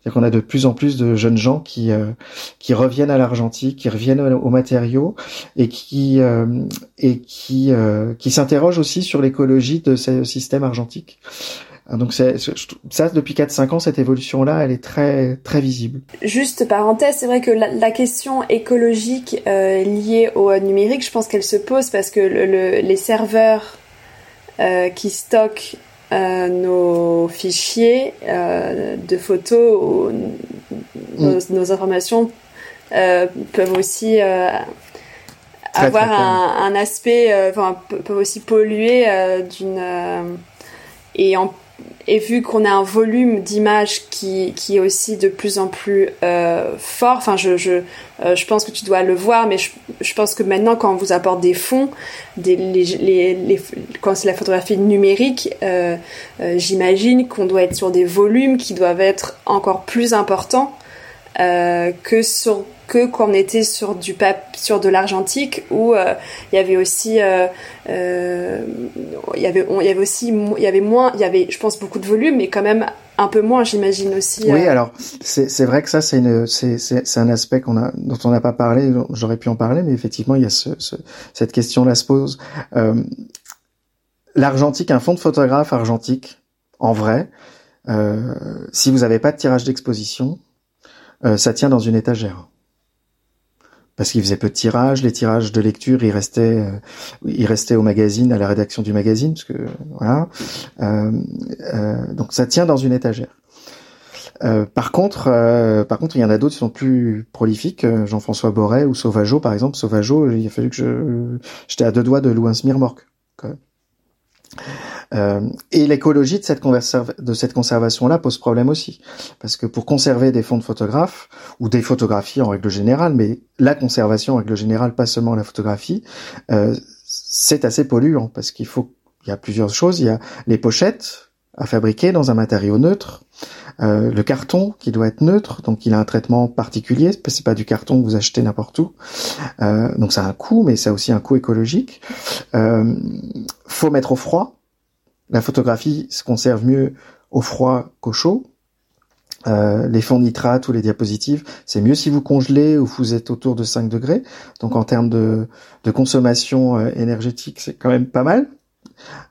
C'est-à-dire qu'on a de plus en plus de jeunes gens qui euh, qui reviennent à l'argentique, qui reviennent aux matériaux et qui euh, et qui euh, qui s'interrogent aussi sur l'écologie de ce système argentique. Donc c'est ça depuis 4-5 ans cette évolution là elle est très très visible. Juste parenthèse c'est vrai que la, question écologique euh, liée au numérique je pense qu'elle se pose parce que le, les serveurs euh, qui stockent euh, nos fichiers de photos, ou nos, mm. nos informations peuvent aussi avoir un, un, aspect, enfin peuvent aussi polluer d'une et en et vu qu'on a un volume d'images qui, qui est aussi de plus en plus euh, fort, enfin je, je, euh, je pense que tu dois le voir, mais je, je, pense que maintenant quand on vous apporte des fonds, des, les, les, quand c'est la photographie numérique, euh, j'imagine qu'on doit être sur des volumes qui doivent être encore plus importants euh, que sur que quand on était sur du pap sur de l'argentique où euh, il y avait aussi euh, euh, il y avait il y avait aussi il y avait moins il y avait je pense beaucoup de volume mais quand même un peu moins j'imagine aussi oui alors c'est c'est vrai que ça c'est une c'est c'est un aspect qu'on a dont on n'a pas parlé j'aurais pu en parler mais effectivement il y a ce, ce cette question là se pose. L'argentique un fond de photographe argentique en vrai si vous n'avez pas de tirage d'exposition ça tient dans une étagère parce qu'il faisait peu de tirages. Les tirages de lecture, il restait, euh, il restait au magazine, à la rédaction du magazine, parce que voilà. Euh, euh, donc ça tient dans une étagère. Euh, par contre, euh, par contre, il y en a d'autres qui sont plus prolifiques. Jean-François Borret ou Sauvageau, par exemple. Sauvageau, il a fallu que je, j'étais à deux doigts de louer un smirmorque. Euh, et l'écologie de cette, de cette conservation-là pose problème aussi, parce que pour conserver des fonds de photographes ou des photographies en règle générale, mais la conservation en règle générale, pas seulement la photographie, euh, c'est assez polluant parce qu'il faut, il y a plusieurs choses. Il y a les pochettes à fabriquer dans un matériau neutre. Euh, le carton qui doit être neutre, donc il a un traitement particulier. C'est pas du carton que vous achetez n'importe où. Euh, donc ça a un coût, mais ça a aussi un coût écologique. Euh, faut mettre au froid. La photographie se conserve mieux au froid qu'au chaud. Euh, les fonds nitrates ou les diapositives, c'est mieux si vous congelez ou vous êtes autour de 5 degrés. Donc en termes de, consommation euh, énergétique, c'est quand même pas mal.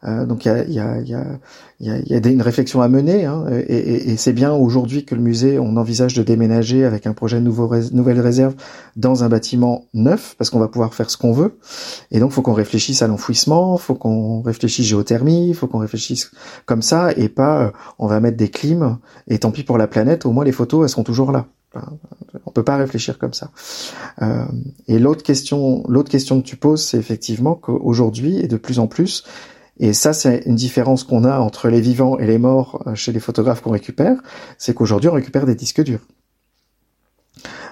Euh, donc il y a, y, a, y, a, y, a, une réflexion à mener, hein, et, et, et c'est bien aujourd'hui que le musée, on envisage de déménager avec un projet de nouveau, nouvelle réserve dans un bâtiment neuf, parce qu'on va pouvoir faire ce qu'on veut. Et donc, faut qu'on réfléchisse à l'enfouissement, faut qu'on réfléchisse géothermie, faut qu'on réfléchisse comme ça, et pas euh, on va mettre des clims, et tant pis pour la planète, au moins les photos, elles seront toujours là. On peut pas réfléchir comme ça. Euh, et l'autre question, l'autre question que tu poses, c'est effectivement qu'aujourd'hui et de plus en plus, et ça, c'est une différence qu'on a entre les vivants et les morts euh, chez les photographes qu'on récupère, c'est qu'aujourd'hui, on récupère des disques durs.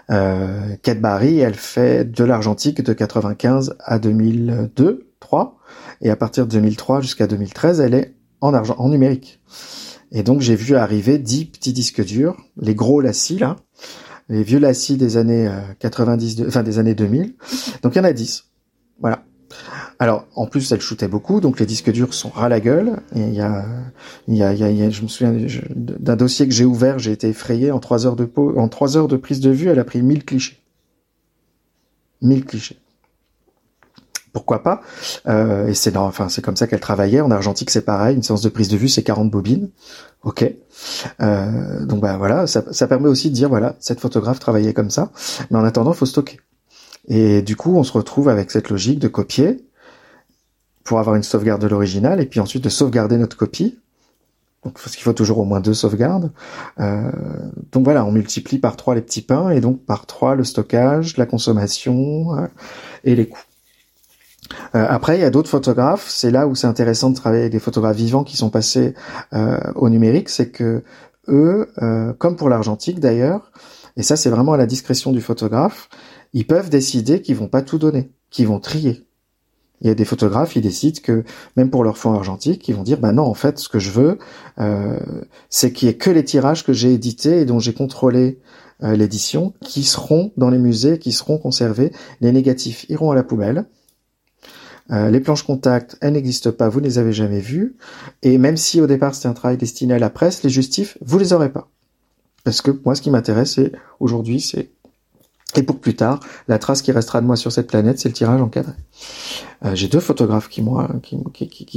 Euh, Kate Barry, elle fait de l'argentique de 95 à 2002, 3, et à partir de 2003 jusqu'à 2013, elle est en argent, en numérique. Et donc j'ai vu arriver 10 petits disques durs, les gros lacis là, les vieux lacis des années 90, euh, enfin des années 2000. Donc il y en a 10. Voilà. Alors, en plus, elle shootait beaucoup, donc les disques durs sont ras la gueule. Et il y a, je me souviens d'un dossier que j'ai ouvert, j'ai été effrayé en trois heures de en trois heures de prise de vue, elle a pris 1000 clichés. 1000 clichés. pourquoi pas? Euh, Et c'est enfin c'est comme ça qu'elle travaillait. En argentique, c'est pareil. Une séance de prise de vue, c'est 40 bobines. Ok. Euh, donc bah voilà, ça, ça permet aussi de dire voilà, cette photographe travaillait comme ça. Mais en attendant, faut stocker. Et du coup, on se retrouve avec cette logique de copier pour avoir une sauvegarde de l'original et puis ensuite de sauvegarder notre copie. Donc, parce qu'il faut toujours au moins deux sauvegardes. Euh, donc voilà, on multiplie par trois les petits pains et donc par trois le stockage, la consommation euh, et les coûts. Euh, après, il y a d'autres photographes. C'est là où c'est intéressant de travailler avec des photographes vivants qui sont passés euh, au numérique. C'est que eux, euh, comme pour l'argentique d'ailleurs, et ça c'est vraiment à la discrétion du photographe, ils peuvent décider qu'ils vont pas tout donner, qu'ils vont trier. Il y a des photographes, ils décident que même pour leur fond argentique, ils vont dire bah non en fait ce que je veux, euh, c'est qu'il y ait que les tirages que j'ai édités et dont j'ai contrôlé euh, l'édition qui seront dans les musées, qui seront conservés. Les négatifs iront à la poubelle. Euh, les planches contact, elles n'existent pas, vous ne les avez jamais vues. Et même si au départ c'était un travail destiné à la presse, les justifs, vous les aurez pas. Parce que moi, ce qui m'intéresse, aujourd'hui, c'est et pour plus tard, la trace qui restera de moi sur cette planète, c'est le tirage encadré. Euh, J'ai deux photographes qui,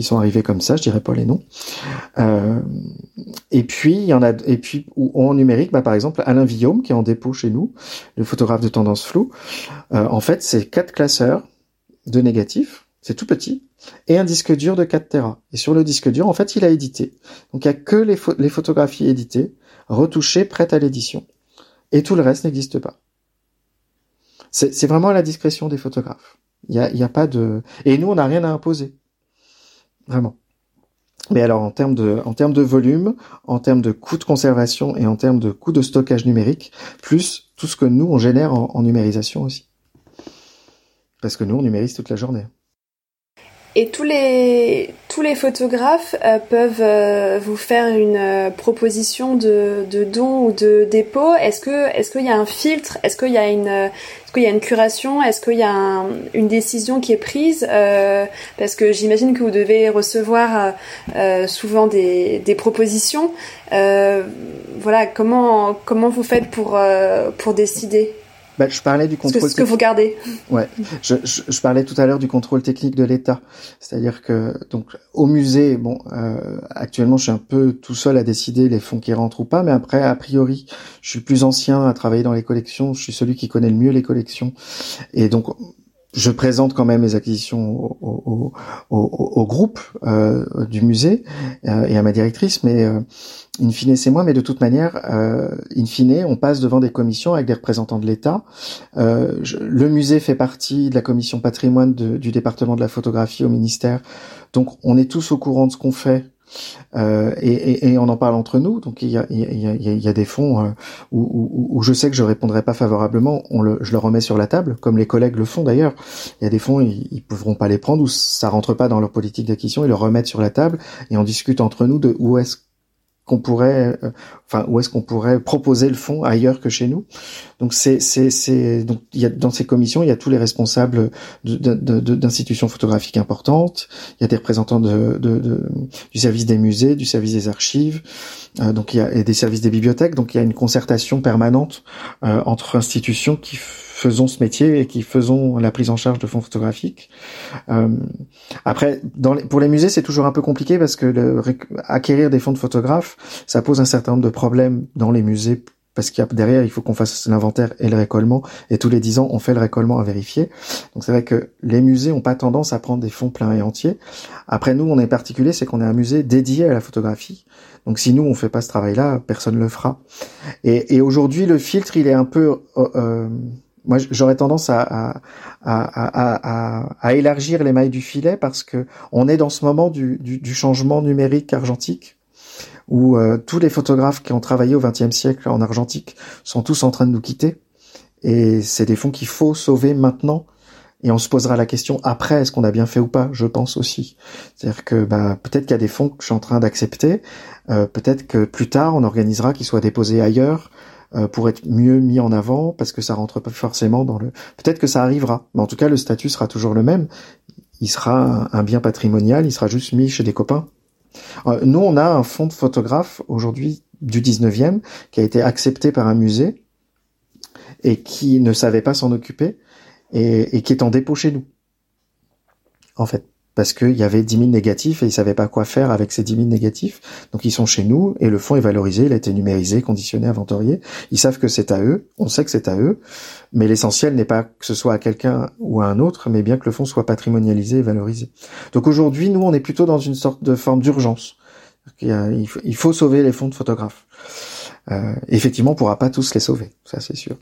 sont arrivés comme ça, je dirais pas les noms. Euh, et puis il y en a, et puis ou en numérique, bah, par exemple Alain Villaume qui est en dépôt chez nous, le photographe de tendance floue. Euh, en fait, c'est quatre classeurs de négatifs, c'est tout petit, et un disque dur de 4 Tera. Et sur le disque dur, en fait, il a édité. Donc il y a que les photographies éditées, retouchées, prêtes à l'édition. Et tout le reste n'existe pas. C'est vraiment à la discrétion des photographes. Il a, y a, pas de et nous on n'a rien à imposer, vraiment. Mais alors en termes de en termes de volume, en termes de coût de conservation et en termes de coût de stockage numérique, plus tout ce que nous on génère en numérisation aussi, parce que nous on numérise toute la journée. Et tous les, tous les photographes euh, peuvent euh, vous faire une euh, proposition de, de don ou de dépôt. Est-ce que est-ce qu'il y a un filtre? Est-ce qu'il y a une est-ce y a une curation? Est-ce qu'il y a un, une décision qui est prise? Parce que j'imagine que vous devez recevoir souvent des, des propositions. voilà, comment comment vous faites pour pour décider? Bah, je parlais du contrôle. Ce que, vous gardez. Ouais, je, je, je, parlais tout à l'heure du contrôle technique de l'État, c'est-à-dire que donc au musée, bon, euh, actuellement, je suis un peu tout seul à décider les fonds qui rentrent ou pas, mais après, a priori, je suis plus ancien à travailler dans les collections, je suis celui qui connaît le mieux les collections, et donc je présente quand même les acquisitions au, au, au, au groupe euh, du musée euh, et à ma directrice, mais euh, in fine c'est moi, mais de toute manière, euh, in fine, on passe devant des commissions avec des représentants de l'État. Euh, le musée fait partie de la commission patrimoine de, du département de la photographie au ministère, donc on est tous au courant de ce qu'on fait euh, et, et, et, on en parle entre nous. Donc il y a, il y a, y a des fonds euh, où, où, où, je sais que je répondrai pas favorablement, on le, je le remets sur la table, comme les collègues le font d'ailleurs. Il y a des fonds, ils, ils pourront pas les prendre ou ça rentre pas dans leur politique d'acquisition, ils le remettent sur la table et on discute entre nous de où est-ce qu'on pourrait, euh, enfin où est-ce qu'on pourrait proposer le fonds ailleurs que chez nous. Donc c'est c'est c'est donc il y a dans ces commissions il y a tous les responsables d'institutions photographiques importantes, il y a des représentants de, de, du service des musées, du service des archives, euh, donc il y a et des services des bibliothèques. Donc il y a une concertation permanente euh, entre institutions qui faisons ce métier et qui faisons la prise en charge de fonds photographiques. Euh, après, dans les, pour les musées, c'est toujours un peu compliqué parce que le, acquérir des fonds de photographes, ça pose un certain nombre de problèmes dans les musées parce qu'il y a derrière, il faut qu'on fasse l'inventaire et le récollement, et tous les dix ans, on fait le récollement à vérifier. Donc c'est vrai que les musées ont pas tendance à prendre des fonds pleins et entiers. Après, nous, on est particulier, c'est qu'on est un musée dédié à la photographie. Donc si nous, on fait pas ce travail-là, personne le fera. Et, et aujourd'hui, le filtre, il est un peu... Euh, euh moi j'aurais tendance à, à, à, à, élargir les mailles du filet parce que on est dans ce moment du, du, du changement numérique argentique où euh, tous les photographes qui ont travaillé au XXe siècle en argentique sont tous en train de nous quitter. Et c'est des fonds qu'il faut sauver maintenant. Et on se posera la question après est-ce qu'on a bien fait ou pas? Je pense aussi. C'est-à-dire que bah, peut-être qu'il y a des fonds que je suis en train d'accepter. Euh, peut-être que plus tard on organisera qu'ils soient déposés ailleurs euh, pour être mieux mis en avant parce que ça rentre pas forcément dans le. Peut-être que ça arrivera, mais en tout cas le statut sera toujours le même. Il sera un, bien patrimonial, il sera juste mis chez des copains. Euh, nous, on a un fonds de photographes aujourd'hui du 19e qui a été accepté par un musée et qui ne savait pas s'en occuper et, et qui est en dépôt chez nous. en fait parce qu'il y avait 10 000 négatifs et ils savaient pas quoi faire avec ces 10 000 négatifs. Donc ils sont chez nous et le fonds est valorisé, il a été numérisé, conditionné, inventorié. Ils savent que c'est à eux, on sait que c'est à eux, mais l'essentiel n'est pas que ce soit à quelqu'un ou à un autre, mais bien que le fonds soit patrimonialisé et valorisé. Donc aujourd'hui, nous, on est plutôt dans une sorte de forme d'urgence. Il faut sauver les fonds de photographes. Euh, effectivement, on pourra pas tous les sauver, ça c'est sûr.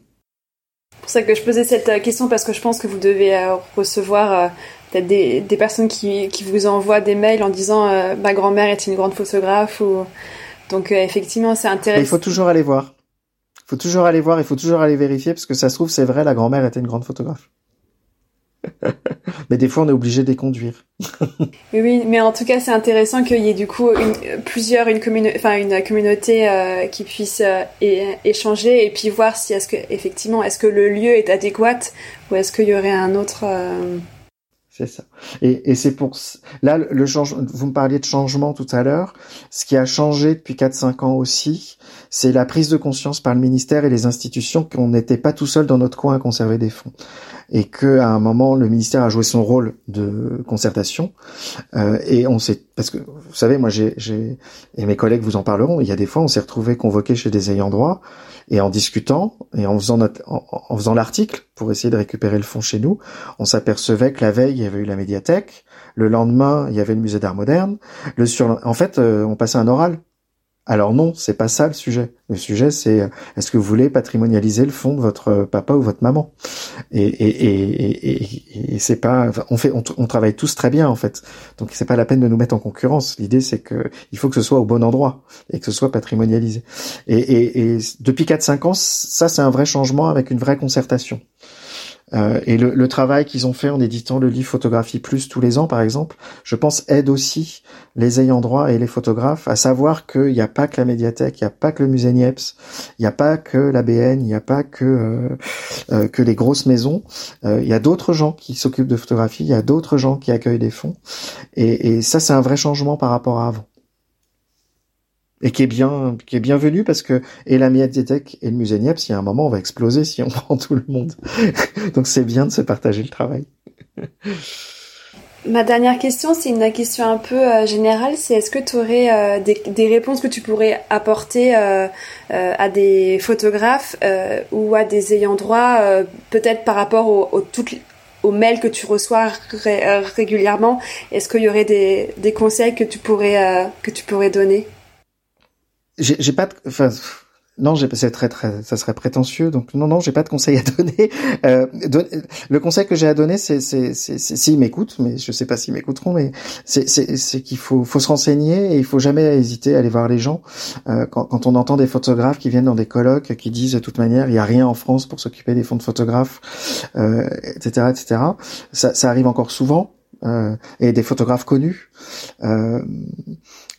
Pour ça que je posais cette euh, question parce que je pense que vous devez euh, recevoir euh, peut-être des, des, personnes qui, qui, vous envoient des mails en disant ma grand-mère est une grande photographe ou donc effectivement c'est intéressant. il faut toujours aller voir. Il faut toujours aller voir, il faut toujours aller vérifier parce que ça se trouve c'est vrai la grand-mère était une grande photographe. Mais des fois, on est obligé de les conduire. oui, mais en tout cas, c'est intéressant qu'il y ait du coup plusieurs, une, commune, une communauté euh, qui puisse euh, échanger et puis voir si est-ce que effectivement est-ce que le lieu est adéquat ou est-ce qu'il y aurait un autre. Euh, c'est ça. Et, et c'est pour là le changement. Vous me parliez de changement tout à l'heure. Ce qui a changé depuis 4-5 ans aussi, c'est la prise de conscience par le ministère et les institutions qu'on n'était pas tout seul dans notre coin à conserver des fonds et que à un moment le ministère a joué son rôle de concertation euh, et on s'est parce que vous savez moi j'ai et mes collègues vous en parleront il y a des fois on s'est retrouvé convoqué chez des ayants droit et en discutant et en faisant notre, en, faisant l'article pour essayer de récupérer le fonds chez nous on s'apercevait que la veille il y avait eu la médiathèque. Le lendemain il y avait le musée d'art moderne. Le sur en fait euh, on passait un oral alors non, c'est pas ça le sujet. Le sujet, c'est euh, est-ce que vous voulez patrimonialiser le fonds de votre papa ou votre maman? Et, et, et, et, c'est pas, on fait, on, travaille tous très bien en fait. Donc c'est pas la peine de nous mettre en concurrence. L'idée, c'est que il faut que ce soit au bon endroit et que ce soit patrimonialisé. Et, depuis 4-5 ans, ça c'est un vrai changement avec une vraie concertation. Euh, et le, le travail qu'ils ont fait en éditant le livre Photographie Plus tous les ans, par exemple, je pense aide aussi les ayants droit et les photographes à savoir qu'il n'y a pas que la médiathèque, il n'y a pas que le musée Niepce, il n'y a pas que la BN, il n'y a pas que euh, euh, que les grosses maisons. Euh, il y a d'autres gens qui s'occupent de photographie, il y a d'autres gens qui accueillent des fonds. Et, et ça, c'est un vrai changement par rapport à avant et qui est bien qui est bienvenu parce que et la médiathèque et le musée Niepce, il y un moment on va exploser si on prend tout le monde. Donc c'est bien de se partager le travail. Ma dernière question, c'est une question un peu euh, générale. C'est est-ce que tu aurais euh, des, réponses que tu pourrais apporter euh, à des photographes ou à des ayants droit, peut-être par rapport aux mails que tu reçois régulièrement Est-ce qu'il y aurait des, des conseils que tu pourrais que tu pourrais donner? J'ai pas de, enfin, non, c'est très très, ça serait prétentieux. Donc non, non, j'ai pas de conseil à donner. Euh, le conseil que j'ai à donner, c'est, c'est, c'est, s'ils m'écoutent, mais je sais pas s'ils m'écouteront, mais c'est, c'est, c'est qu'il faut, faut se renseigner et il faut jamais hésiter à aller voir les gens. Euh, quand, quand, on entend des photographes qui viennent dans des colloques, qui disent de toute manière, il y a rien en France pour s'occuper des fonds de photographes, euh, etc., etc. Ça, ça arrive encore souvent. Euh, et des photographes connus. Euh,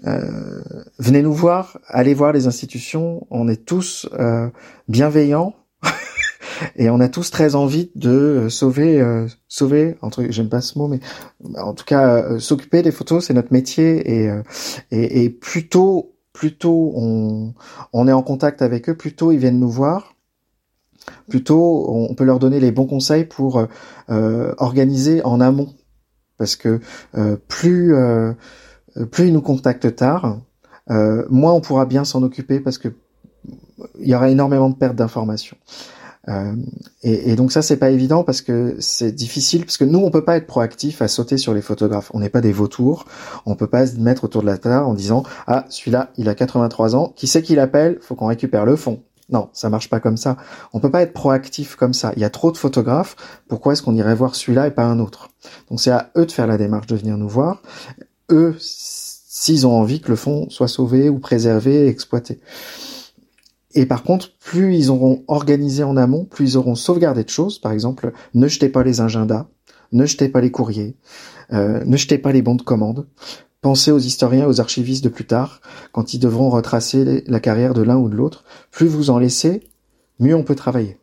euh, venez nous voir, allez voir les institutions. On est tous euh, bienveillants et on a tous très envie de sauver, euh, sauver. Entre, j'aime pas ce mot, mais en tout cas, s'occuper des photos, c'est notre métier et et, et plutôt plutôt on, on est en contact avec eux, plutôt ils viennent nous voir plutôt on peut leur donner les bons conseils pour euh, organiser en amont parce que euh, plus euh, plus ils nous contactent tard, euh, moins on pourra bien s'en occuper parce que il y aura énormément de pertes d'informations. Euh, et, donc ça c'est pas évident parce que c'est difficile parce que nous on peut pas être proactif à sauter sur les photographes. On n'est pas des vautours. On peut pas se mettre autour de la table en disant ah celui-là il a 83 ans. Qui c'est qui l'appelle? Faut qu'on récupère le fond. Non, ça marche pas comme ça. On peut pas être proactif comme ça. Il y a trop de photographes. Pourquoi est-ce qu'on irait voir celui-là et pas un autre? Donc c'est à eux de faire la démarche de venir nous voir. Eux, s'ils ont envie que le fond soit sauvé ou préservé, exploité. Et par contre, plus ils auront organisé en amont, plus ils auront sauvegardé de choses. Par exemple, ne jetez pas les agendas, ne jetez pas les courriers, euh, ne jetez pas les bons de commande. Pensez aux historiens, aux archivistes de plus tard, quand ils devront retracer la carrière de l'un ou de l'autre. Plus vous en laissez, mieux on peut travailler.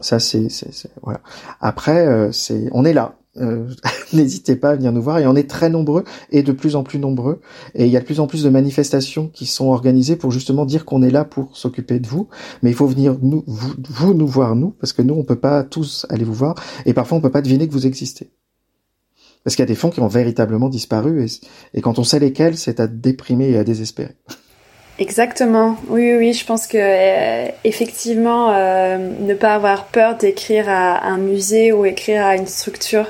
Ça, c'est, voilà. Après, euh, c'est, on est là. Euh, n'hésitez pas à venir nous voir. Et on est très nombreux et de plus en plus nombreux. Et il y a de plus en plus de manifestations qui sont organisées pour justement dire qu'on est là pour s'occuper de vous. Mais il faut venir nous vous, nous voir nous parce que nous on peut pas tous aller vous voir. Et parfois on peut pas deviner que vous existez. Parce qu'il y a des fonds qui ont véritablement disparu et, et quand on sait lesquels, c'est à déprimer et à désespérer. Exactement. Oui, oui, je pense que euh, effectivement, euh, ne pas avoir peur d'écrire à un musée ou écrire à une structure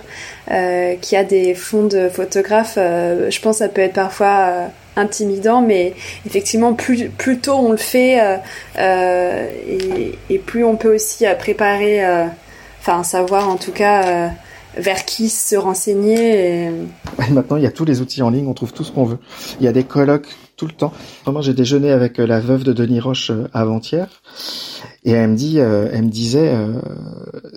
euh, qui a des fonds de photographes, je pense que ça peut être parfois intimidant, mais effectivement, plus, plus tôt on le fait et, et, plus on peut aussi préparer, enfin savoir en tout cas vers qui se renseigner. Maintenant, il y a tous les outils en ligne, on trouve tout ce qu'on veut. Il y a des colloques tout le temps. Moi, j'ai déjeuné avec euh, la veuve de Denis Roche euh, avant-hier, et elle me dit, euh, elle me disait,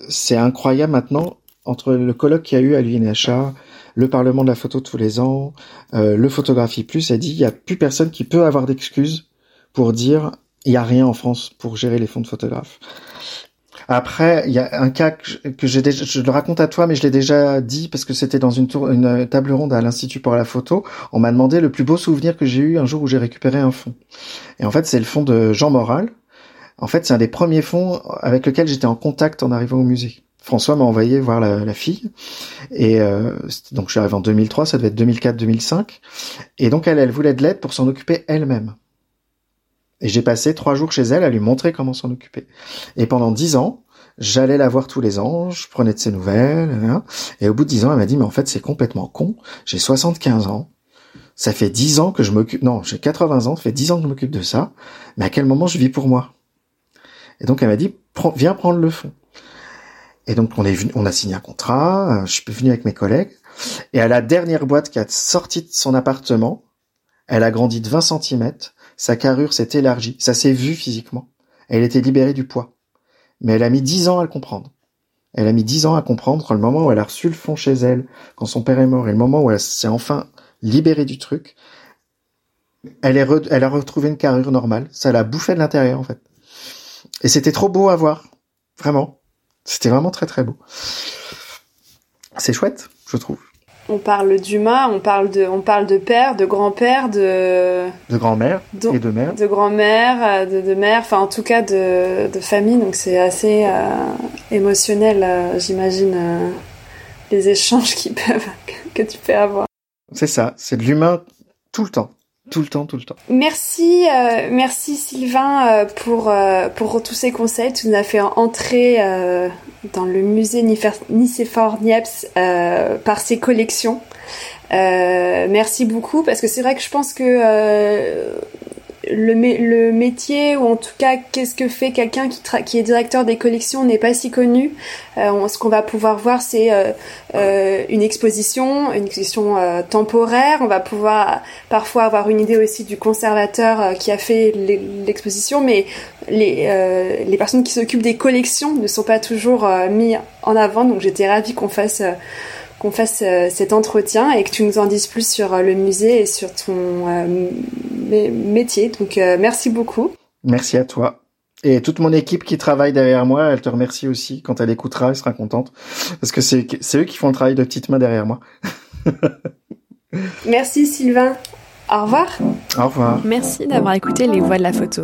c'est incroyable maintenant entre le colloque qu'il y a eu à l'UNHA, le Parlement de la photo tous les ans, le Photographie Plus, elle dit, il n'y a plus personne qui peut avoir d'excuses pour dire, il n'y a rien en France pour gérer les fonds de photographes. Après, il y a un cas que je le raconte à toi, mais je l'ai déjà dit parce que c'était dans une, tour, une table ronde à l'Institut pour la photo. On m'a demandé le plus beau souvenir que j'ai eu un jour où j'ai récupéré un fonds. Et en fait, c'est le fonds de Jean Moral. En fait, c'est un des premiers fonds avec lequel j'étais en contact en arrivant au musée. François m'a envoyé voir la, la fille et euh, donc je suis arrivé en 2003, ça devait être 2004-2005 et donc elle, elle voulait de l'aide pour s'en occuper elle-même. Et j'ai passé trois jours chez elle à lui montrer comment s'en occuper. Et pendant dix ans, j'allais la voir tous les ans, je prenais de ses nouvelles, hein. et au bout de dix ans, elle m'a dit, mais en fait, c'est complètement con, j'ai 75 ans, ça fait dix ans que je m'occupe, non, j'ai 80 ans, ça fait dix ans que je m'occupe de ça, mais à quel moment je vis pour moi? Et donc, elle m'a dit, viens prendre le fond. Et donc, on est venu, on a signé un contrat, euh, je suis venu avec mes collègues, et à la dernière boîte qui a sorti de son appartement, elle a grandi de 20 centimètres, sa carrure s'est élargie, ça s'est vu physiquement. Elle était libérée du poids. Mais elle a mis dix ans à le comprendre. Elle a mis dix ans à comprendre le moment où elle a reçu le fond chez elle, quand son père est mort, et le moment où elle s'est enfin libérée du truc. Elle, est elle a retrouvé une carrure normale. Ça l'a bouffé de l'intérieur, en fait. Et c'était trop beau à voir. Vraiment. C'était vraiment très très beau. C'est chouette, je trouve on parle d'humain, on parle de, on parle de père, de grand-père, de de grand-mère et de mère, de grand-mère, de, de mère, enfin en tout cas de, de famille. Donc c'est assez euh, émotionnel, euh, j'imagine, euh, les échanges qui peuvent que tu peux avoir. C'est ça, c'est de l'humain tout le temps. Tout le temps, tout le temps. Merci, euh, merci Sylvain euh, pour euh, pour tous ces conseils. Tu nous as fait entrer dans le musée Nicéphore Niepce par ses collections. merci beaucoup parce que c'est vrai que je pense que le, le, métier ou en tout cas qu'est-ce que fait quelqu'un qui, qui est directeur des collections n'est pas si connu. Euh, ce qu'on va pouvoir voir c'est euh, euh, une exposition, une exposition temporaire. On va pouvoir parfois avoir une idée aussi du conservateur qui a fait l'exposition, mais les, les personnes qui s'occupent des collections ne sont pas toujours mis en avant. Donc j'étais ravie qu'on fasse qu'on fasse euh, cet entretien et que tu nous en dises plus sur euh, le musée et sur ton euh, métier. Donc merci beaucoup. Merci à toi. Et toute mon équipe qui travaille derrière moi, elle te remercie aussi. Quand elle écoutera, elle sera contente. Parce que c'est eux qui font le travail de petite main derrière moi. merci Sylvain. Au revoir. Au revoir. Merci d'avoir écouté Les Voix de la photo.